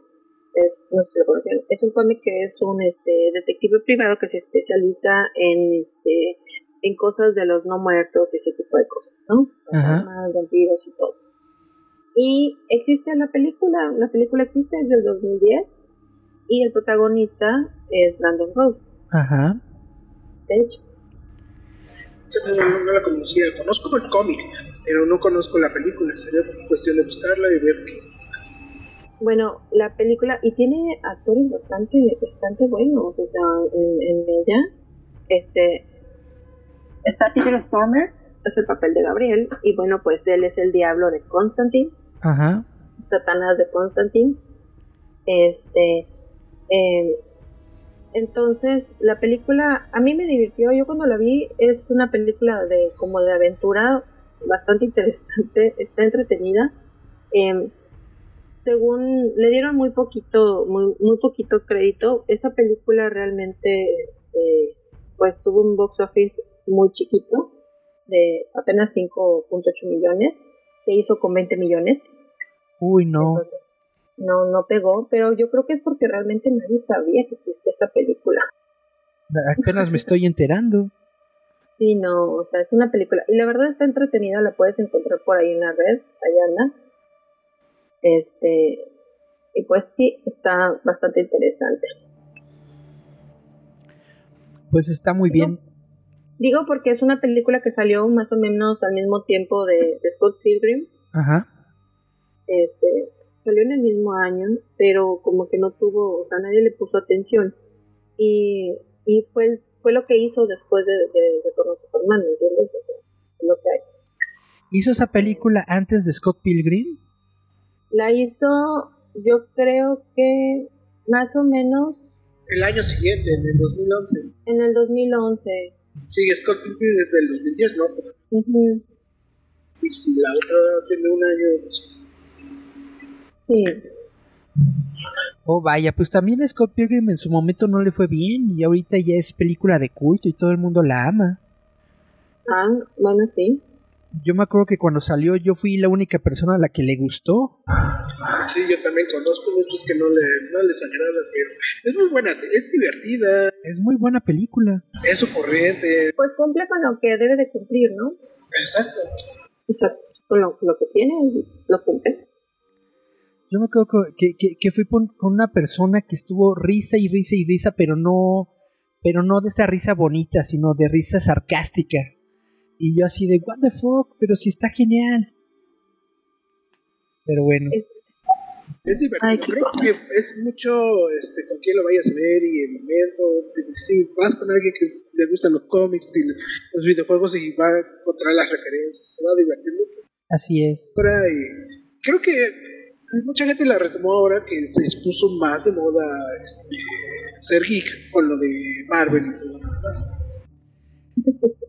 es, no sé si lo conocen, es un cómic que es un este, detective privado que se especializa en este en cosas de los no muertos y ese tipo de cosas, ¿no? Ajá. vampiros y todo. Y existe la película, la película existe desde el 2010 y el protagonista es Brandon Rose. Ajá. De hecho no, la conocía. Conozco el cómic, pero no conozco la película. Sería cuestión de buscarla y ver qué. Bueno, la película, y tiene actores bastante, bastante buenos, o sea, en, ella, este, está Peter Stormer, es el papel de Gabriel, y bueno, pues él es el diablo de Constantine, Ajá. Satanás de Constantine, este, eh, entonces, la película a mí me divirtió. Yo cuando la vi es una película de como de aventura bastante interesante, está entretenida. Em, según le dieron muy poquito, muy, muy poquito crédito, esa película realmente, este, pues tuvo un box office muy chiquito, de apenas 5.8 millones. Se hizo con 20 millones. Uy, no no, no pegó, pero yo creo que es porque realmente nadie sabía que existía esta película. Apenas me estoy enterando. Sí, no, o sea, es una película. Y la verdad está entretenida, la puedes encontrar por ahí en la red, allá anda. Este, y pues sí, está bastante interesante. Pues está muy bien. Digo porque es una película que salió más o menos al mismo tiempo de, de Scott Pilgrim. Ajá. Este, salió en el mismo año, pero como que no tuvo, o sea, nadie le puso atención. Y, y fue, fue lo que hizo después de, de Retorno Superman, ¿me entiendes? O sea, es lo que hay. ¿Hizo esa película antes de Scott Pilgrim? La hizo, yo creo que más o menos... El año siguiente, en el 2011. En el 2011. Sí, Scott Pilgrim desde el 2010, ¿no? Y si la otra tiene un año... Sí. Oh, vaya, pues también a Scott Pilgrim en su momento no le fue bien y ahorita ya es película de culto y todo el mundo la ama. Ah, bueno, sí. Yo me acuerdo que cuando salió yo fui la única persona a la que le gustó. Sí, yo también conozco muchos que no, le, no les agrada, pero es muy buena, es divertida, Es muy buena película. es ocurrente, Pues cumple con lo que debe de cumplir, ¿no? exacto. O sea, con lo, lo que tiene, lo cumple. Yo me acuerdo que, que, que fui con, con una persona que estuvo risa y risa y risa, pero no, pero no de esa risa bonita, sino de risa sarcástica. Y yo así de, what the fuck, pero sí está genial. Pero bueno, Es divertido, Ay, creo que es mucho este, con quién lo vayas a ver y el momento. Si vas con alguien que le gustan los cómics y los videojuegos y va a encontrar las referencias, se va a divertir mucho. así es. Creo que mucha gente la retomó ahora que se puso más de moda este, ser geek con lo de Marvel y todo lo demás.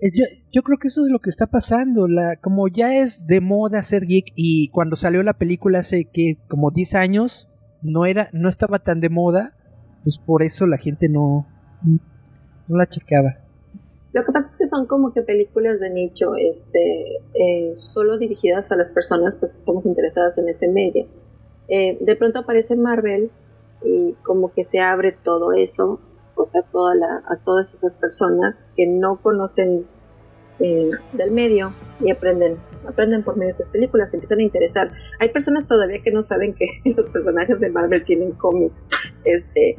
Eh, Yo, yo creo que eso es lo que está pasando. La, como ya es de moda ser geek y cuando salió la película hace que como 10 años no era, no estaba tan de moda, pues por eso la gente no, no la checaba. Lo que pasa es que son como que películas de nicho, este, eh, solo dirigidas a las personas pues, que estamos interesadas en ese medio. Eh, de pronto aparece Marvel y como que se abre todo eso, o sea, toda la, a todas esas personas que no conocen eh, del medio y aprenden, aprenden por medio de sus películas, se empiezan a interesar. Hay personas todavía que no saben que los personajes de Marvel tienen cómics. Este,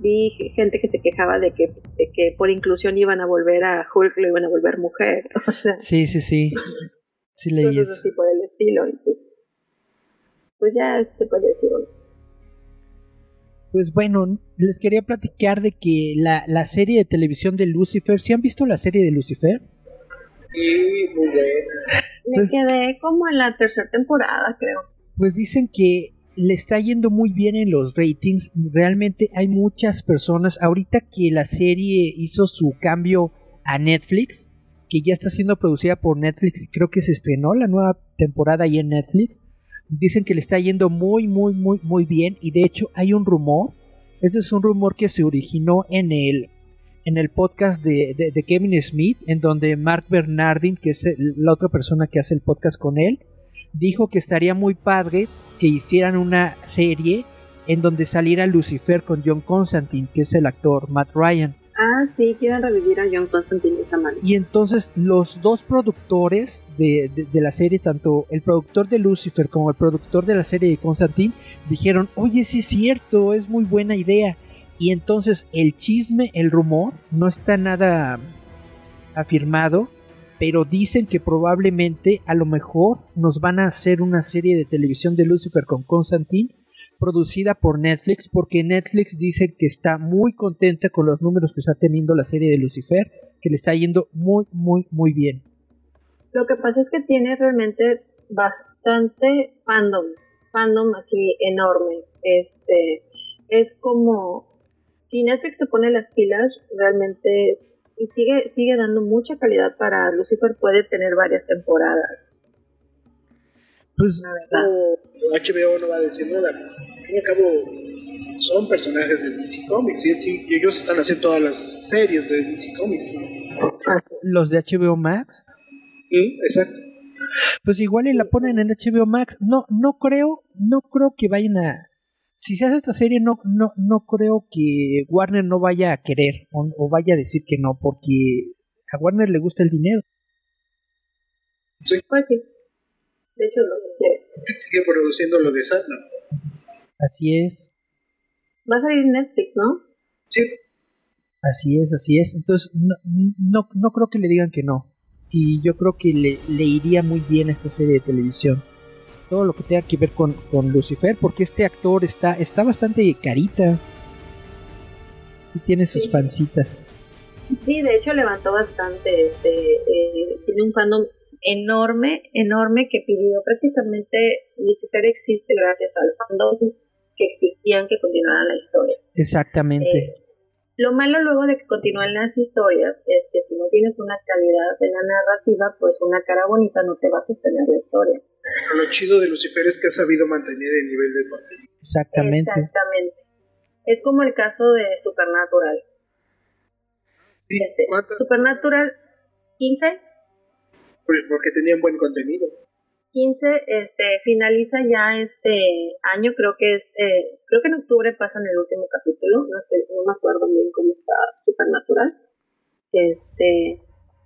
vi gente que se quejaba de que, de que por inclusión iban a volver a Hulk, lo iban a volver mujer, o sea, Sí, sí, sí. Sí leí eso. así por el estilo. y pues, ya se puede decir. ¿no? Pues bueno, les quería platicar de que la, la serie de televisión de Lucifer, ¿sí han visto la serie de Lucifer? Y muy buena. Me Pues- quedé como en la tercera temporada, creo. Pues dicen que le está yendo muy bien en los ratings. Realmente hay muchas personas. Ahorita que la serie hizo su cambio a Netflix, que ya está siendo producida por Netflix, y creo que se estrenó la nueva temporada ahí en Netflix. Dicen que le está yendo muy, muy, muy, muy bien. Y de hecho hay un rumor. Este es un rumor que se originó en el, en el podcast de, de- Kevin Smith, en donde Mark Bernardin, que es la otra persona que hace el podcast con él, dijo que estaría muy padre que hicieran una serie en donde saliera Lucifer con John Constantine, que es el actor Matt Ryan. Ah, sí, quieren revivir a John Constantine de esa manera. Y entonces los dos productores de, de- de la serie, tanto el productor de Lucifer como el productor de la serie de Constantine, dijeron, oye, sí es cierto, es muy buena idea. Y entonces el chisme, el rumor, no está nada afirmado, pero dicen que probablemente a lo mejor nos van a hacer una serie de televisión de Lucifer con Constantine producida por Netflix porque Netflix dice que está muy contenta con los números que está teniendo la serie de Lucifer, que le está yendo muy muy muy bien. Lo que pasa es que tiene realmente bastante fandom, fandom así enorme. Este, es como si Netflix se pone las pilas, realmente y sigue sigue dando mucha calidad para Lucifer puede tener varias temporadas, Pues la verdad. HBO no va a decir nada. Al fin y al cabo, son personajes de DC Comics y ellos están haciendo todas las series de DC Comics. ¿no? los de HBO Max, Exacto. pues igual y la ponen en HBO Max. No no creo, no creo que vayan a si se hace esta serie no no no creo que Warner no vaya a querer o, o vaya a decir que no porque a Warner le gusta el dinero. Pues sí. De hecho, lo quiere. Sigue produciendo lo de Sandman. Así es. Va a salir Netflix, ¿no? Sí. Así es, así es. Entonces, no, no, no creo que le digan que no. Y yo creo que le, le iría muy bien a esta serie de televisión. Todo lo que tenga que ver con, con Lucifer, porque este actor está, está bastante carita. Sí tiene sus Sí. fancitas. Sí, de hecho levantó bastante. Este, eh, tiene un fandom enorme, enorme que pidió prácticamente Lucifer existe gracias al fandom que existían que continuaran la historia. Exactamente. Eh, lo malo luego de que continúen las historias es que si no tienes una calidad en la narrativa, pues una cara bonita no te va a sostener la historia. Lo chido de Lucifer es que ha sabido mantener el nivel de contenido. Exactamente. Exactamente. Es como el caso de Supernatural. Sí, Este. Supernatural 15, Pues porque tenían buen contenido. 15 este, finaliza ya este año, creo que es, eh, creo que en octubre pasan el último capítulo, no, estoy, no me acuerdo bien cómo está Supernatural. Este,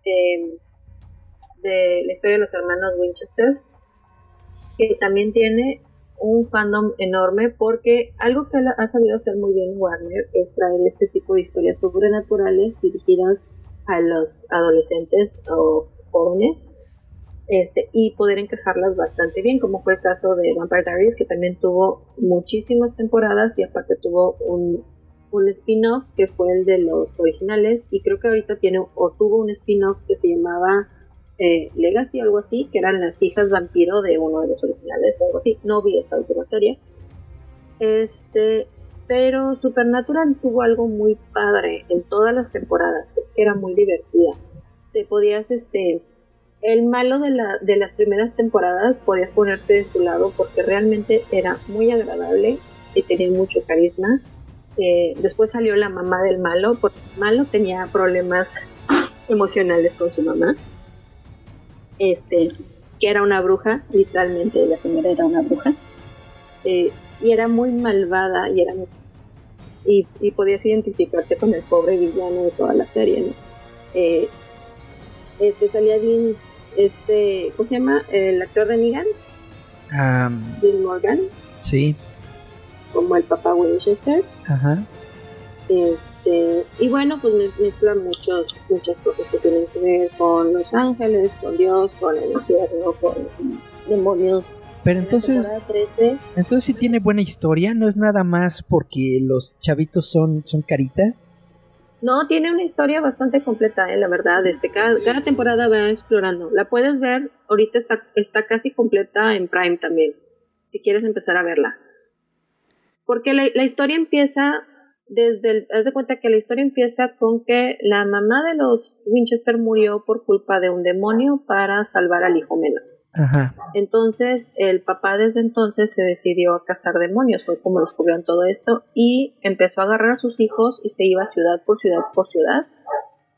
em, de la historia de los hermanos Winchester, que también tiene un fandom enorme porque algo que ha sabido hacer muy bien Warner es traer este tipo de historias sobrenaturales dirigidas a los adolescentes o jóvenes este, y poder encajarlas bastante bien, como fue el caso de Vampire Diaries, que también tuvo muchísimas temporadas y aparte tuvo un, spin-off que fue el de los originales y creo que ahorita tiene o tuvo un spin-off que se llamaba eh, Legacy o algo así, que eran las hijas vampiro de uno de los originales o algo así. No vi esta última serie. Este, pero Supernatural tuvo algo muy padre en todas las temporadas, es que era muy divertida. Te podías, este, el malo de, la, de las primeras temporadas podías ponerte de su lado porque realmente era muy agradable y tenía mucho carisma. Eh, después salió la mamá del malo, porque el malo tenía problemas emocionales con su mamá. Este, que era una bruja, literalmente la señora era una bruja. Eh, y era muy malvada y era muy- y, podías identificarte con el pobre villano de toda la serie, ¿no? Eh, este salía Dean, este, ¿cómo se llama? El actor de Negan, Am, Dean Morgan, sí, como el papá Winchester. ajá. Este, y bueno, pues mez- mezcla muchos, muchas cosas que tienen que ver con los ángeles, con Dios, con el infierno, con demonios. Pero entonces, temporada 13, entonces sí tiene buena historia, no es nada más porque los chavitos son, son carita. No, tiene una historia bastante completa, eh, la verdad. Este, cada, cada temporada va explorando. La puedes ver, ahorita está, está casi completa en Prime también, si quieres empezar a verla. Porque la, la historia empieza desde el, haz de cuenta que la historia empieza con que la mamá de los Winchester murió por culpa de un demonio para salvar al hijo menor. Ajá. Entonces, el papá desde entonces se decidió a cazar demonios, fue como descubrieron todo esto, y empezó a agarrar a sus hijos y se iba ciudad por ciudad por ciudad,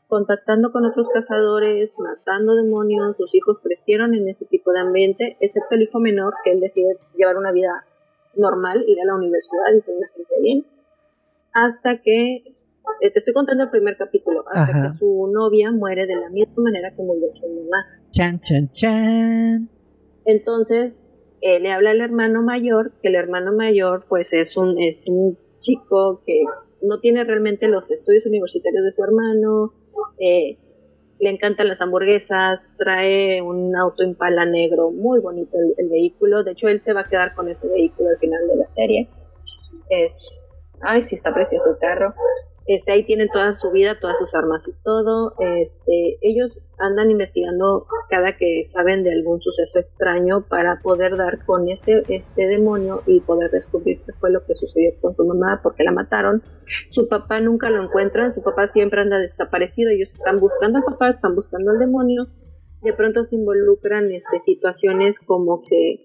contactando con otros cazadores, matando demonios, sus hijos crecieron en ese tipo de ambiente, excepto el hijo menor, que él decide llevar una vida normal, ir a la universidad y ser una gente bien, hasta que, te estoy contando el primer capítulo, hasta Ajá. que su novia muere de la misma manera que murió su mamá. Chan, chan, chan. Entonces, eh, le habla al hermano mayor, que el hermano mayor pues es un, es un chico que no tiene realmente los estudios universitarios de su hermano, eh, le encantan las hamburguesas, trae un auto impala negro, muy bonito el, el vehículo, de hecho él se va a quedar con ese vehículo al final de la serie. Ay, sí, está precioso el carro. Este, ahí tienen toda su vida, todas sus armas y todo. Este, ellos andan investigando cada que saben de algún suceso extraño para poder dar con este, este demonio y poder descubrir qué fue lo que sucedió con su mamá, porque la mataron. Su papá nunca lo encuentran, su papá siempre anda desaparecido. Ellos están buscando al papá, están buscando al demonio. De pronto se involucran este, situaciones como que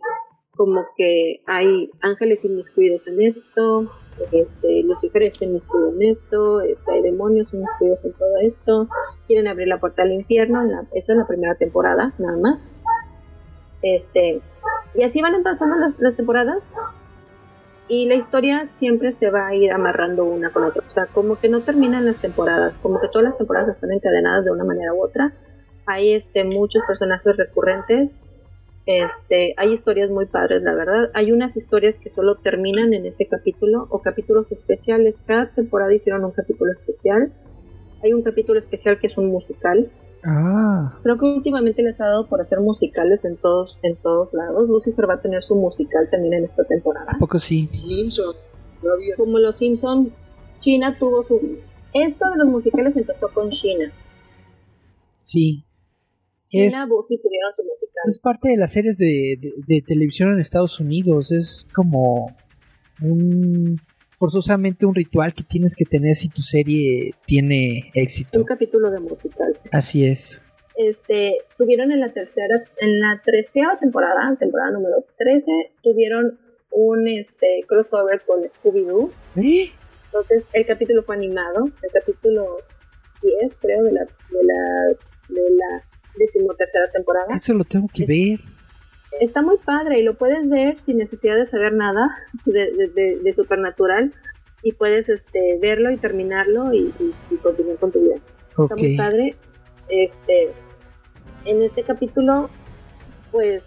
como que hay ángeles inmiscuidos en esto, este, Lucifer está inmiscuido en esto, este, hay demonios inmiscuidos en todo esto, quieren abrir la puerta al infierno, la- esa es la primera temporada, nada más. Este, y así van pasando las, las temporadas y la historia siempre se va a ir amarrando una con otra, o sea, como que no terminan las temporadas, como que todas las temporadas están encadenadas de una manera u otra. Hay este, muchos personajes recurrentes este, hay historias muy padres, la verdad. Hay unas historias que solo terminan en ese capítulo o capítulos especiales. Cada temporada hicieron un capítulo especial. Hay un capítulo especial que es un musical. Ah, Creo que últimamente les ha dado por hacer musicales en todos, en todos lados. Lucifer va a tener su musical también en esta temporada. ¿a poco sí? Simpson, no había. Como los Simpson, China tuvo su... Esto de los musicales empezó con China. Sí. Es, Buffy tuvieron su musical. es parte de las series de, de- de televisión en Estados Unidos. Es como un forzosamente un ritual que tienes que tener si tu serie tiene éxito. Un capítulo de musical. Así es. este, tuvieron en la tercera, en la treceava temporada, temporada número 13, tuvieron un este crossover con Scooby-Doo. ¿Eh? Entonces, el capítulo fue animado, el capítulo 10, creo, de la, de la, de la decimotercera temporada. Eso lo tengo que ver. Está muy padre y lo puedes ver sin necesidad de saber nada de, de, de, de Supernatural y puedes este, verlo y terminarlo y, y, y continuar con tu vida. Está muy padre. Este, en este capítulo, pues,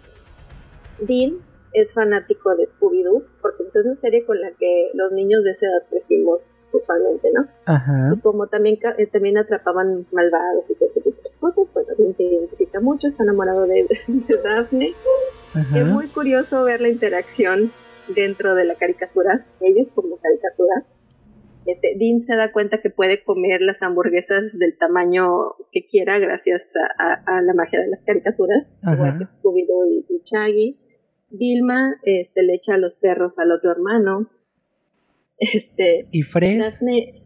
Dean es fanático de Scooby-Doo, porque pues, es una serie con la que los niños de esa edad crecimos usualmente, ¿no? Ajá. Y como también, eh, también atrapaban malvados y todo ese tipo de cosas, pues también se identifica mucho, está enamorado de, de Daphne. Es Ajá. muy curioso ver la interacción dentro de la caricatura, ellos como caricatura. Este, Dean se da cuenta que puede comer las hamburguesas del tamaño que quiera gracias a, a- a la magia de las caricaturas, Ajá. igual que Scooby-Doo y, y Shaggy. Vilma este, le echa los perros al otro hermano. Este, ¿Y Fred? Daphne,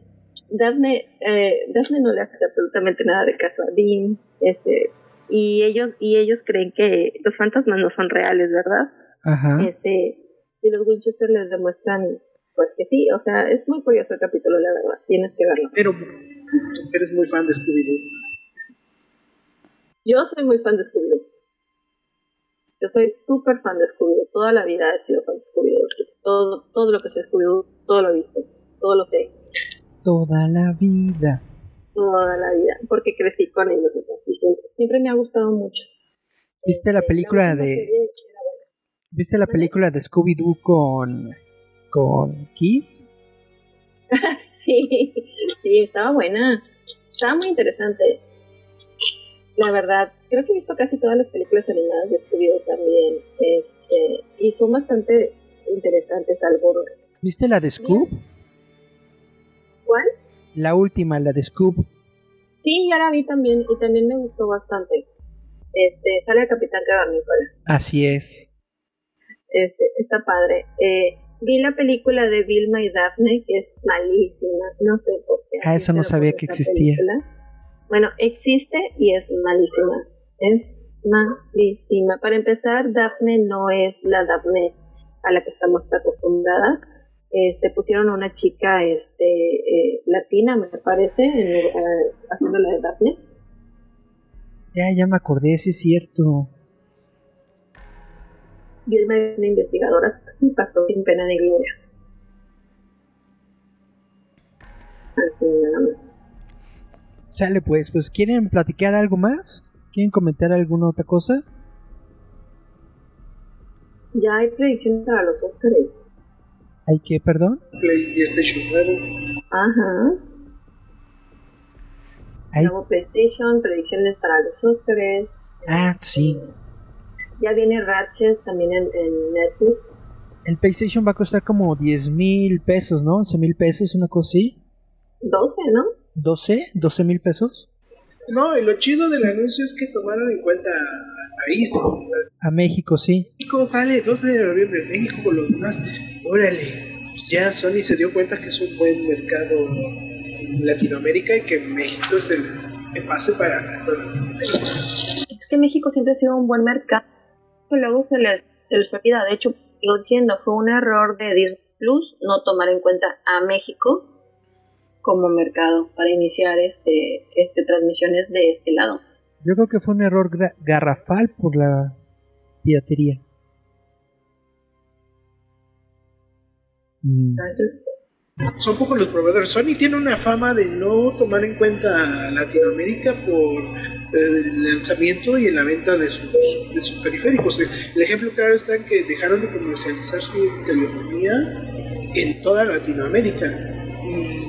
Daphne, eh, Daphne no le hace absolutamente nada de caso a Dean, este, y ellos, y ellos creen que los fantasmas no son reales, ¿verdad? Ajá. Este, y los Winchester les demuestran, pues que sí, o sea, es muy curioso el capítulo, la verdad, tienes que verlo. Pero tú eres muy fan de Scooby-Doo. Yo soy muy fan de Scooby-Doo. Yo soy súper fan de Scooby-Doo. Toda la vida he sido fan de Scooby-Doo. Todo, todo lo que sé de Scooby-Doo, todo lo he visto. Todo lo sé. Toda la vida. Toda la vida. Porque crecí con ellos. O sea, sí, siempre, siempre me ha gustado mucho. ¿Viste la Este, película última de-. ¿Viste la película de Scooby-Doo con. con Kiss? Sí, sí, estaba buena. Estaba muy interesante. La verdad, creo que he visto casi todas las películas animadas de Scooby-Doo también. Este, y son bastante interesantes algunas. ¿Viste la de Scoop? ¿Cuál? La última, la de Scoop. Sí, ya la vi también y también me gustó bastante. Este, sale el Capitán Cavernícola. Así es. Este, está padre. Eh, vi la película de Vilma y Daphne, que es malísima. No sé por qué. Ah, eso no sabía que existía. película. Bueno, existe y es malísima. Es malísima. Para empezar, Daphne no es la Daphne a la que estamos acostumbradas. Este, pusieron a una chica este, eh, latina, me parece, en, eh, haciendo la de Daphne. Ya, ya me acordé, sí es cierto. Vilma es una investigadora y pasó sin pena ni gloria. Así nada más. Sale pues, pues ¿quieren platicar algo más? ¿Quieren comentar alguna otra cosa? Ya hay predicciones para los Óscares. ¿Hay que, perdón? PlayStation nuevo. Ajá. Hay... Nuevo PlayStation, predicciones para los Óscares. Ah, sí. Ya viene Ratchet también en, en Netflix. El PlayStation va a costar como 10 mil pesos, ¿no? 11 mil pesos, una cosa así. 12, ¿no? ¿12? ¿12 mil pesos? No, y lo chido del anuncio es que tomaron en cuenta al país. A México, sí. México sale 12 de noviembre, México con los demás. Órale, ya Sony se dio cuenta que es un buen mercado en Latinoamérica y que México es el que pase para el resto de Latinoamérica. Es que México siempre ha sido un buen mercado. Luego se les, se les olvida. De hecho, sigo diciendo, fue un error de Disney Plus no tomar en cuenta a México como mercado para iniciar este, este transmisiones de este lado. Yo creo que fue un error garrafal por la piratería. Mm, Son pocos los proveedores. Sony tiene una fama de no tomar en cuenta a Latinoamérica por el lanzamiento y en la venta de sus, de sus periféricos. El ejemplo claro está en que dejaron de comercializar su telefonía en toda Latinoamérica.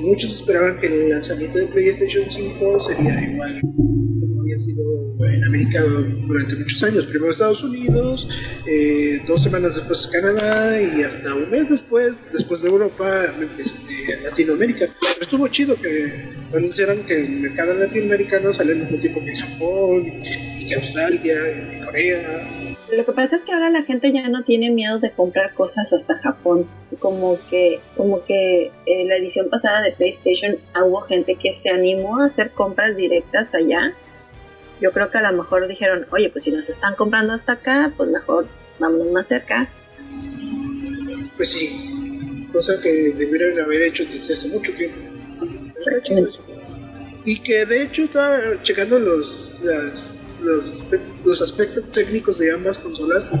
Muchos esperaban que el lanzamiento de PlayStation 5 sería igual como había sido en América durante muchos años. Primero Estados Unidos, eh, dos semanas después Canadá y hasta un mes después, después de Europa, este, Latinoamérica. Pero estuvo chido que anunciaran que el mercado latinoamericano sale al mismo tiempo que Japón, y que Australia, y que Corea. Lo que pasa es que ahora la gente ya no tiene miedo de comprar cosas hasta Japón. Como que, como que en la edición pasada de PlayStation ah, hubo gente que se animó a hacer compras directas allá. Yo creo que a lo mejor dijeron, oye, pues si nos están comprando hasta acá, pues mejor vámonos más cerca. Pues sí. cosa que debieron haber hecho desde hace mucho tiempo. Y que de hecho estaba checando los, las- los, aspe- los aspectos técnicos de ambas consolas,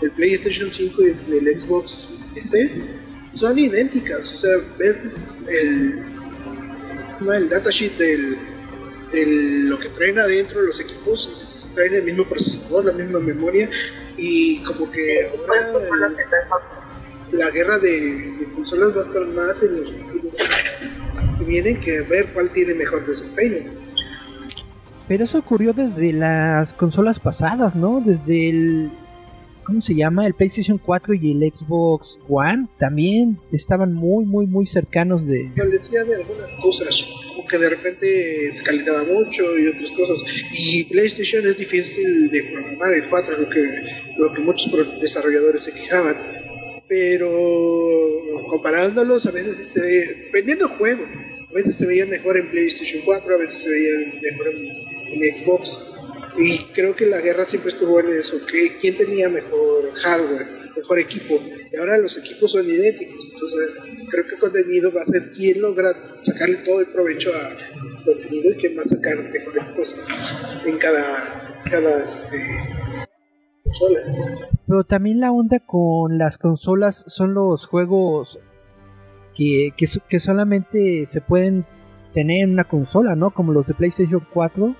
el PlayStation 5 y el Xbox PC, son idénticas. O sea, ves el, el datasheet del, del- lo que traen adentro los equipos, es- es- traen el mismo procesador, la misma memoria, y como que ahora el- la guerra de, de consolas va a estar más en los que vienen que ver cuál tiene mejor desempeño. Pero eso ocurrió desde las consolas pasadas, ¿no? Desde el. ¿Cómo se llama? El PlayStation 4 y el Xbox One también estaban muy, muy, muy cercanos de. establecían algunas cosas, como que de repente se calentaba mucho y otras cosas. Y PlayStation es difícil de programar, el 4 es lo que, lo que muchos desarrolladores se quejaban. Pero comparándolos, a veces se ve, dependiendo del juego, a veces se veía mejor en PlayStation 4, a veces se veía mejor en, en Xbox. Y creo que la guerra siempre estuvo en eso, que quién tenía mejor hardware, mejor equipo. Y ahora los equipos son idénticos, entonces creo que el contenido va a ser quién logra sacarle todo el provecho al contenido y quién va a sacar mejores cosas en cada, cada este, consola. Pero también la onda con las consolas son los juegos que, que, so- que solamente se pueden tener en una consola, ¿no? Como los de PlayStation 4,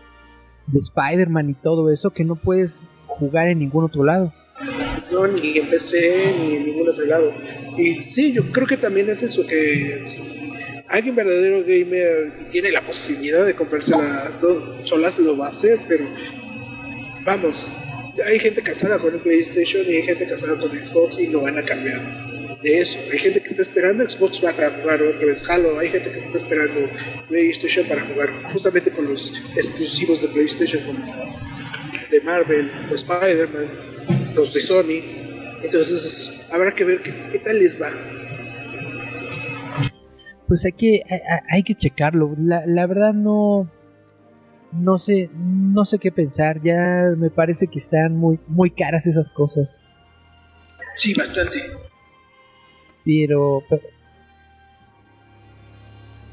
de Spider-Man y todo eso, que no puedes jugar en ningún otro lado. No, ni en PC ni en ningún otro lado. Y sí, yo creo que también es eso, que si alguien verdadero gamer tiene la posibilidad de comprarse las dos solas, lo va a hacer, pero vamos, hay gente casada con el PlayStation y hay gente casada con Xbox y no van a cambiar de eso. Hay gente que está esperando Xbox para jugar otra vez Halo, hay gente que está esperando PlayStation para jugar justamente con los exclusivos de PlayStation como de Marvel, de Spider-Man, los de Sony. Entonces habrá que ver qué, qué tal les va. Pues hay que, hay, hay- hay que checarlo. La, la verdad no, no sé, no sé qué pensar. Ya me parece que están muy, muy caras esas cosas. Sí, bastante. Pero, pero-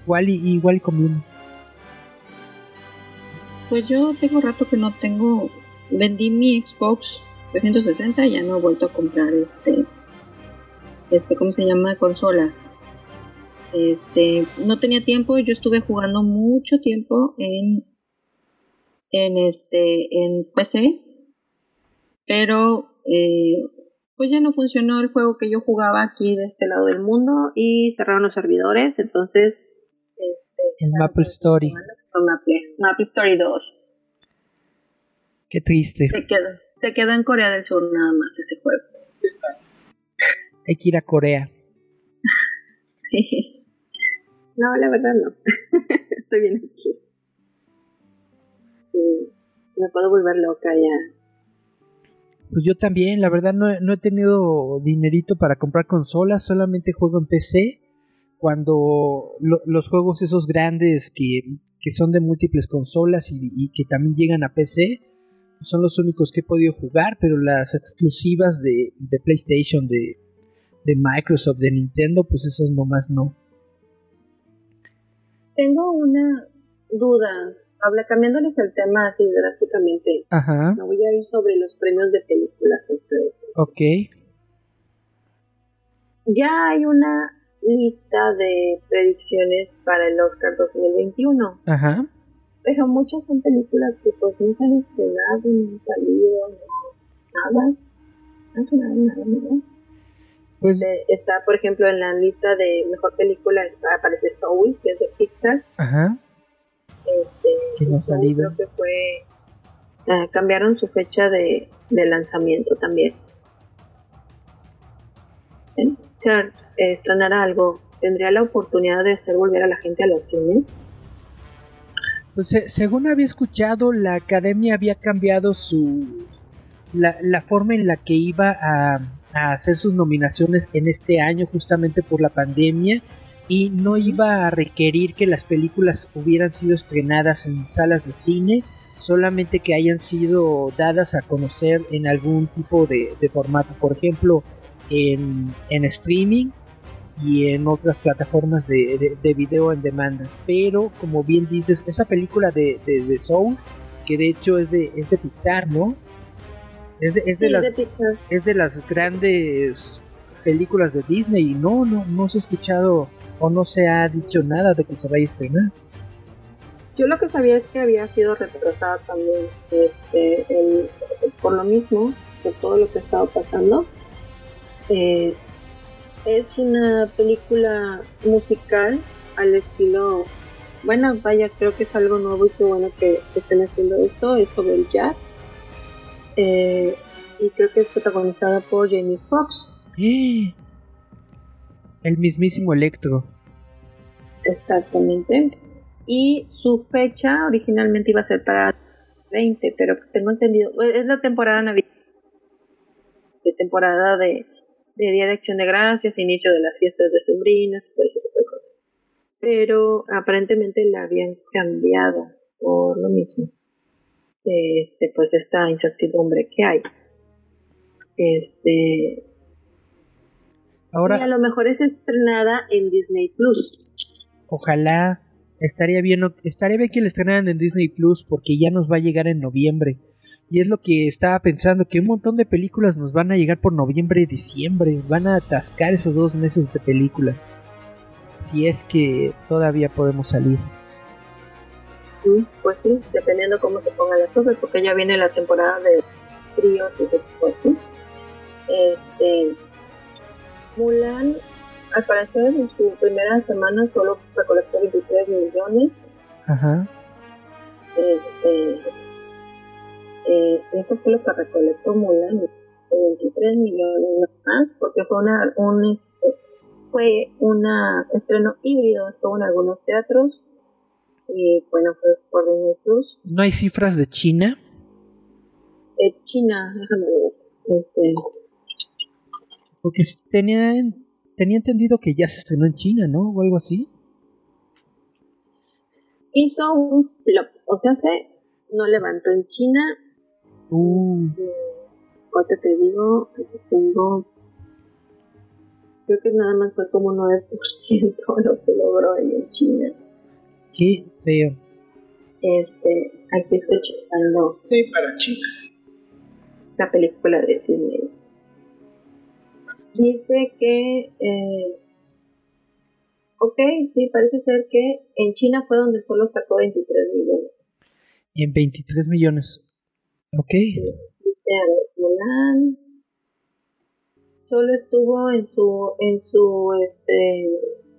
igual y igual conviene. Pues yo tengo rato que no tengo. Vendí mi Xbox 360 y ya no he vuelto a comprar este. Este, ¿cómo se llama? Consolas. Este, no tenía tiempo, yo estuve jugando mucho tiempo en. En este, en PC. Pero, eh, pues ya no funcionó el juego que yo jugaba aquí de este lado del mundo y cerraron los servidores, entonces. Este, El Maple Story. Maple, Maple Story 2. Qué triste. Se quedó, se quedó en Corea del Sur nada más ese juego. Hay que ir a Corea. Sí. No, la verdad no. Estoy bien aquí. Sí, me puedo volver loca ya. Pues yo también, la verdad no, no he tenido dinerito para comprar consolas, solamente juego en PC. Cuando lo- los juegos esos grandes que, que son de múltiples consolas y, y que también llegan a PC, son los únicos que he podido jugar, pero las exclusivas de, de PlayStation, de, de Microsoft, de Nintendo, pues esas nomás no. Tengo una duda. Habla, cambiándoles el tema así drásticamente. Ajá, Me voy a ir sobre los premios de películas ustedes. ok. Ya hay una lista de predicciones para el Oscar 2021. Ajá. Pero muchas son películas que pues no se han estrenado, no han salido, no, nada. Sonado nada, ¿no? Pues, De- está, por ejemplo, en la lista de mejor película aparece Soul, que es de Pixar. ajá. Este, Que no ha Soul salido. Creo que fue. ah, cambiaron su fecha de, de lanzamiento también. Eh, eh, estrenará algo. ¿Tendría la oportunidad de hacer volver a la gente a los cines? Pues se- según había escuchado, la academia había cambiado su la, la forma en la que iba a, a hacer sus nominaciones en este año justamente por la pandemia y no iba a requerir que las películas hubieran sido estrenadas en salas de cine, solamente que hayan sido dadas a conocer en algún tipo de, de formato, por ejemplo en, en streaming y en otras plataformas de, de, video en demanda. Pero como bien dices, esa película de, de, Soul, que de hecho es de, es de Pixar, ¿no? Es de, es de las, es de las grandes películas de Disney y no, no, no se ha escuchado o no se ha dicho nada de que se vaya a estrenar. Yo lo que sabía es que había sido retrasada también este, el, por lo mismo, por todo lo que ha estado pasando. Eh, es una película musical al estilo, bueno, vaya, creo que es algo nuevo y qué bueno que, estén haciendo esto, es sobre el jazz. Eh, y creo que es protagonizada por Jamie Foxx. El mismísimo Electro. Exactamente y su fecha originalmente iba a ser para 20, pero tengo entendido, es la temporada navideña, de temporada de, Día de Acción de Gracias, inicio de las fiestas de sembrinas, todo ese tipo de cosas. Pero aparentemente la habían cambiado por lo mismo. Este, pues esta incertidumbre que hay. Este, Ahora, y a lo mejor es estrenada en Disney Plus. Ojalá estaría bien, estaría bien que le estrenaran en Disney Plus porque ya nos va a llegar en noviembre. Y es lo que estaba pensando, que un montón de películas nos van a llegar por noviembre y diciembre. Van a atascar esos dos meses de películas. Si es que todavía podemos salir. pues sí, dependiendo cómo se pongan las cosas, porque ya viene la temporada de fríos y tipo Este, Mulan al parecer en su primera semana solo recolectó 23 millones. Ajá. Este, eh, eso fue lo que recolectó Mulan, 23 millones más, porque fue una, un este, fue una estreno híbrido, estuvo en algunos teatros y bueno fue por Disney Plus. ¿No hay cifras de China? De China, déjame ver. Este, porque tenían tenía entendido que ya se estrenó en China, ¿no? O algo así. Hizo un flop, o sea, se no levantó en China. Uh. Eh, te digo, aquí tengo. Creo que nada más fue como 9% lo que logró en China. Qué feo. Este, aquí estoy checando. Sí, para China. La película de Disney dice que, eh, ok, sí, parece ser que en China fue donde solo sacó 23 millones. En 23 millones. Ok. dice, a ver, Mulan solo estuvo en su, en su, este,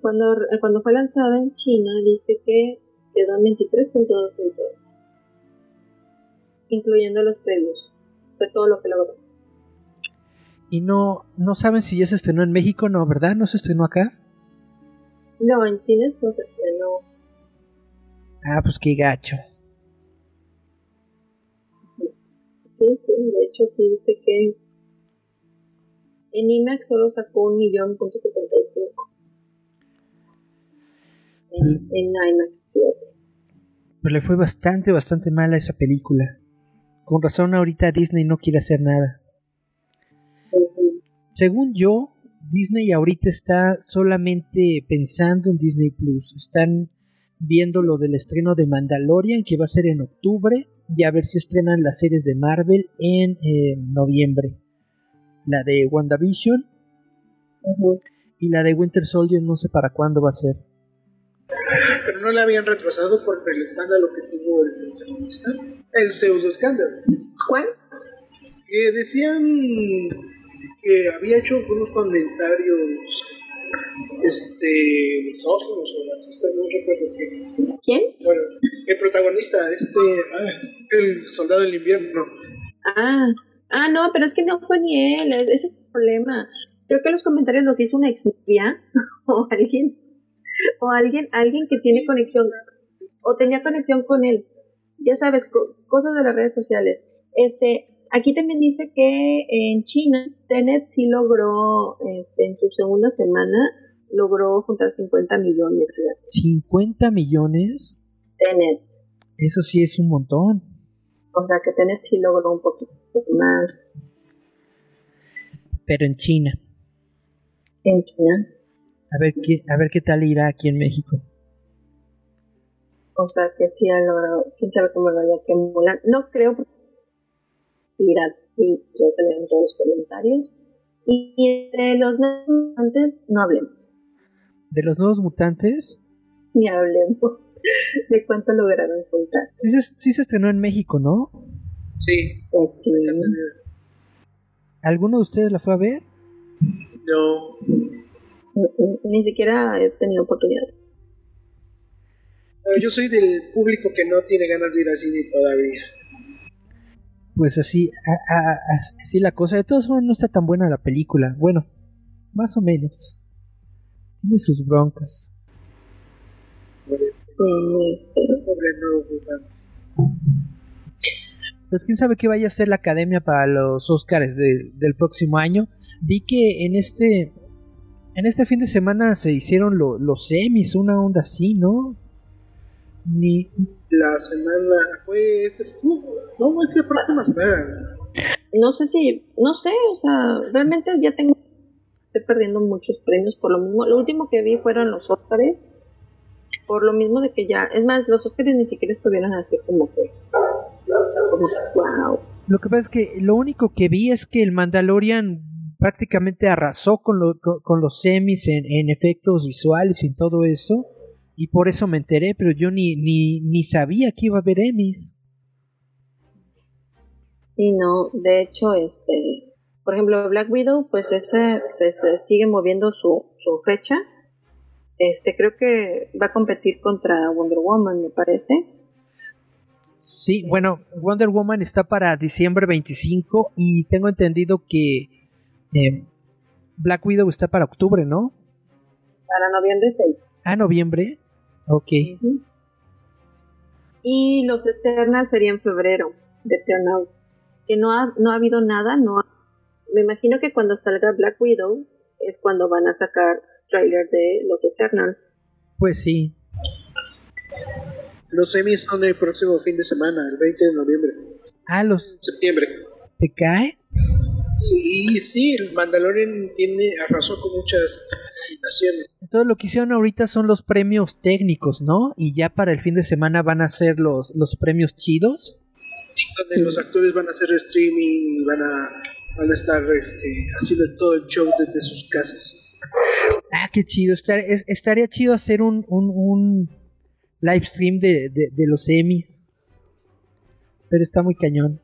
cuando, cuando fue lanzada en China, dice que quedó en 23.2 millones, incluyendo los premios. Fue todo lo que logró. Y no, no saben si ya se estrenó en México, no, ¿verdad? ¿No se estrenó acá? No, en cines no se estrenó. Ah, pues qué gacho. Sí, sí, de hecho aquí dice que en IMAX solo sacó un millón punto setenta y cinco. En, en IMAX, fíjate. Pero le fue bastante, bastante mal a esa película. Con razón ahorita Disney no quiere hacer nada. Según yo, Disney ahorita está solamente pensando en Disney Plus. Están viendo lo del estreno de Mandalorian, que va a ser en octubre, y a ver si estrenan las series de Marvel en eh, noviembre. La de WandaVision y la de Winter Soldier, no sé para cuándo va a ser. Pero no la habían retrasado por el escándalo que tuvo el protagonista. El pseudo escándalo. ¿Cuál? Que decían que había hecho unos comentarios este misóginos o racistas, no recuerdo qué. ¿Quién? Bueno, el protagonista, este, ah, el soldado del invierno. Ah, ah, no, pero es que no fue ni él, ese es el problema. Creo que los comentarios los hizo una exnovia o alguien, o alguien, alguien que tiene conexión, o tenía conexión con él. Ya sabes, cosas de las redes sociales. Este, Aquí también dice que en China Tenet sí logró, este, en su segunda semana, logró juntar 50 millones. ¿50 millones? Tenet. Eso sí es un montón. O sea que Tenet sí logró un poquito más. Pero en China. En China. A ver qué, a ver qué tal irá aquí en México. O sea, que sí ha logrado, quién sabe cómo lo haya que emular. No creo irá y ya salieron todos los comentarios. Y de los nuevos mutantes no hablemos. ¿De los nuevos mutantes? Ni hablemos de cuánto lograron juntar. Sí se, sí se estrenó en México, ¿no? Sí. Pues sí. ¿Alguno de ustedes la fue a ver? No. Ni siquiera he tenido oportunidad. No, Yo soy del público que no tiene ganas de ir al cine todavía. Pues así, así la cosa. De todos modos, no está tan buena la película. Bueno, más o menos. Tiene sus broncas. Pues quién sabe qué vaya a ser la academia para los Oscars de- del próximo año. Vi que en este en este fin de semana se hicieron lo- los semis, una onda así, ¿no? Ni La semana fue este. no, es la próxima semana. No sé si, no sé, o sea, realmente ya tengo, estoy perdiendo muchos premios por lo mismo. Lo último que vi fueron los Óscares, por lo mismo de que ya, es más, los Óscares ni siquiera estuvieron así como que, como wow. Lo que pasa es que lo único que vi es que el Mandalorian prácticamente arrasó con, lo- con, con los semis en, en efectos visuales y en todo eso. Y por eso me enteré, pero yo ni, ni, ni sabía que iba a haber Emmys. Sí, no, de hecho, este, por ejemplo, Black Widow, pues ese, pues, eh, sigue moviendo su, su fecha. Este, creo que va a competir contra Wonder Woman, me parece. Sí, bueno, Wonder Woman está para diciembre 25 y tengo entendido que eh, Black Widow está para octubre, ¿no? Para noviembre 6. Ah, noviembre. Ok. Y los Eternals sería en febrero, de Eternals. Que no ha, no ha habido nada, no ha- me imagino que cuando salga Black Widow es cuando van a sacar trailer de los Eternals. Pues sí. Los semis son el próximo fin de semana, el 20 de noviembre. Ah, los. Septiembre. ¿Te cae? Y, y sí, el Mandalorian tiene arrasó con muchas naciones. Todo lo que hicieron ahorita son los premios técnicos, ¿no? Y ya para el fin de semana van a ser los, los premios chidos. Sí, donde los actores van a hacer streaming y van a, van a estar este, haciendo todo el show desde sus casas. Ah, qué chido. Estar- es- estaría chido hacer un, un, un live stream de, de, de los Emmys. Pero está muy cañón.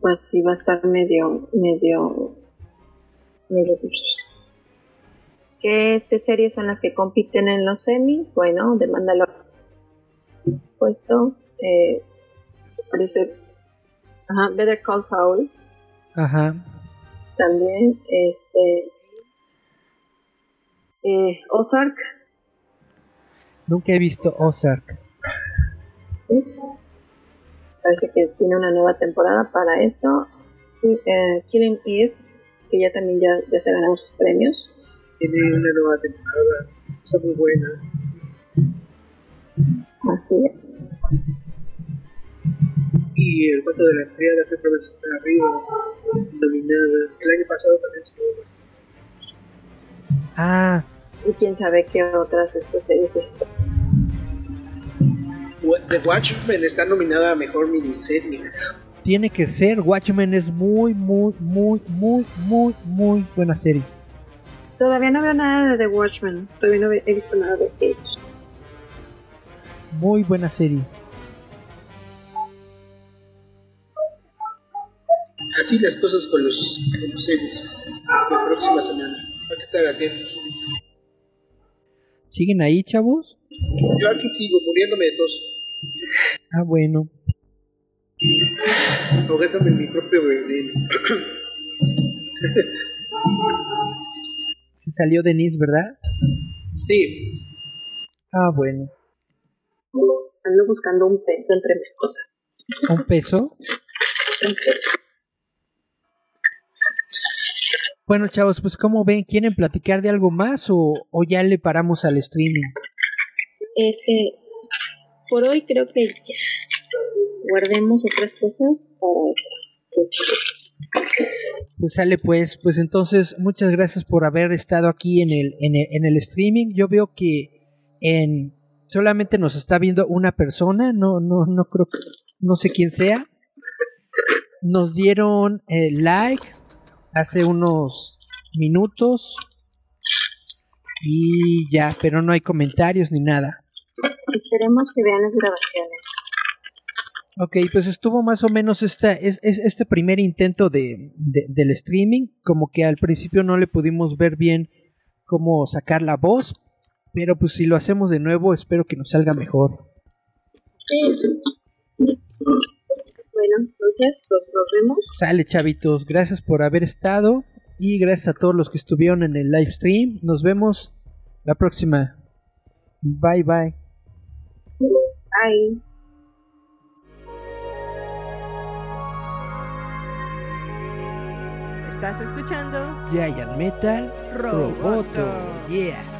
Pues sí va a estar medio, medio, medio ¿Qué este series son las que compiten en los semis? Bueno, de Mandalorian puesto, eh, parece, ajá, Better Call Saul Ajá. también, este, eh, Ozark, Nunca he visto Ozark. parece que tiene una nueva temporada para eso, y, eh, Killing Eve, que ya también ya, ya se ganaron sus premios, Tiene una nueva temporada, está muy buena. así es. Y el cuento de la criada que otra vez está arriba, nominada. El año pasado también se llevó bastante. Ah, Y quién sabe qué otras este, series es. The Watchmen está nominada a mejor miniserie. Tiene que ser. Watchmen es muy, muy, muy, muy, muy, muy buena serie. Todavía no veo nada de The Watchmen, todavía no he visto nada de Edge. Muy buena serie. Así las cosas con los, con los series. La próxima semana. Hay que estar atentos. ¿Siguen ahí, chavos? Yo aquí sigo muriéndome de tos. Ah, bueno. Ahogándome en mi propio veneno. Se salió Denise, ¿verdad? Sí, Ah, bueno. Ando buscando un peso entre mis cosas. ¿Un peso? Un peso. Bueno, chavos, pues como ven, ¿quieren platicar de algo más o, o ya le paramos al streaming? Este, por hoy creo que ya. Guardemos otras cosas para otra. Pues sale pues, pues entonces muchas gracias por haber estado aquí en el, en el, en el streaming. Yo veo que en solamente nos está viendo una persona, no, no, no creo, no sé quién sea. Nos dieron eh, like hace unos minutos y ya, pero no hay comentarios ni nada. Esperemos que vean las grabaciones. Ok, pues estuvo más o menos esta, es, es- este primer intento de, de- del streaming, como que al principio no le pudimos ver bien cómo sacar la voz, pero pues si lo hacemos de nuevo espero que nos salga mejor. Bueno, entonces, pues nos vemos. Sale chavitos, gracias por haber estado y gracias a todos los que estuvieron en el live stream. Nos vemos la próxima. Bye bye. Bye. Estás escuchando Giant Metal Roboto. Yeah.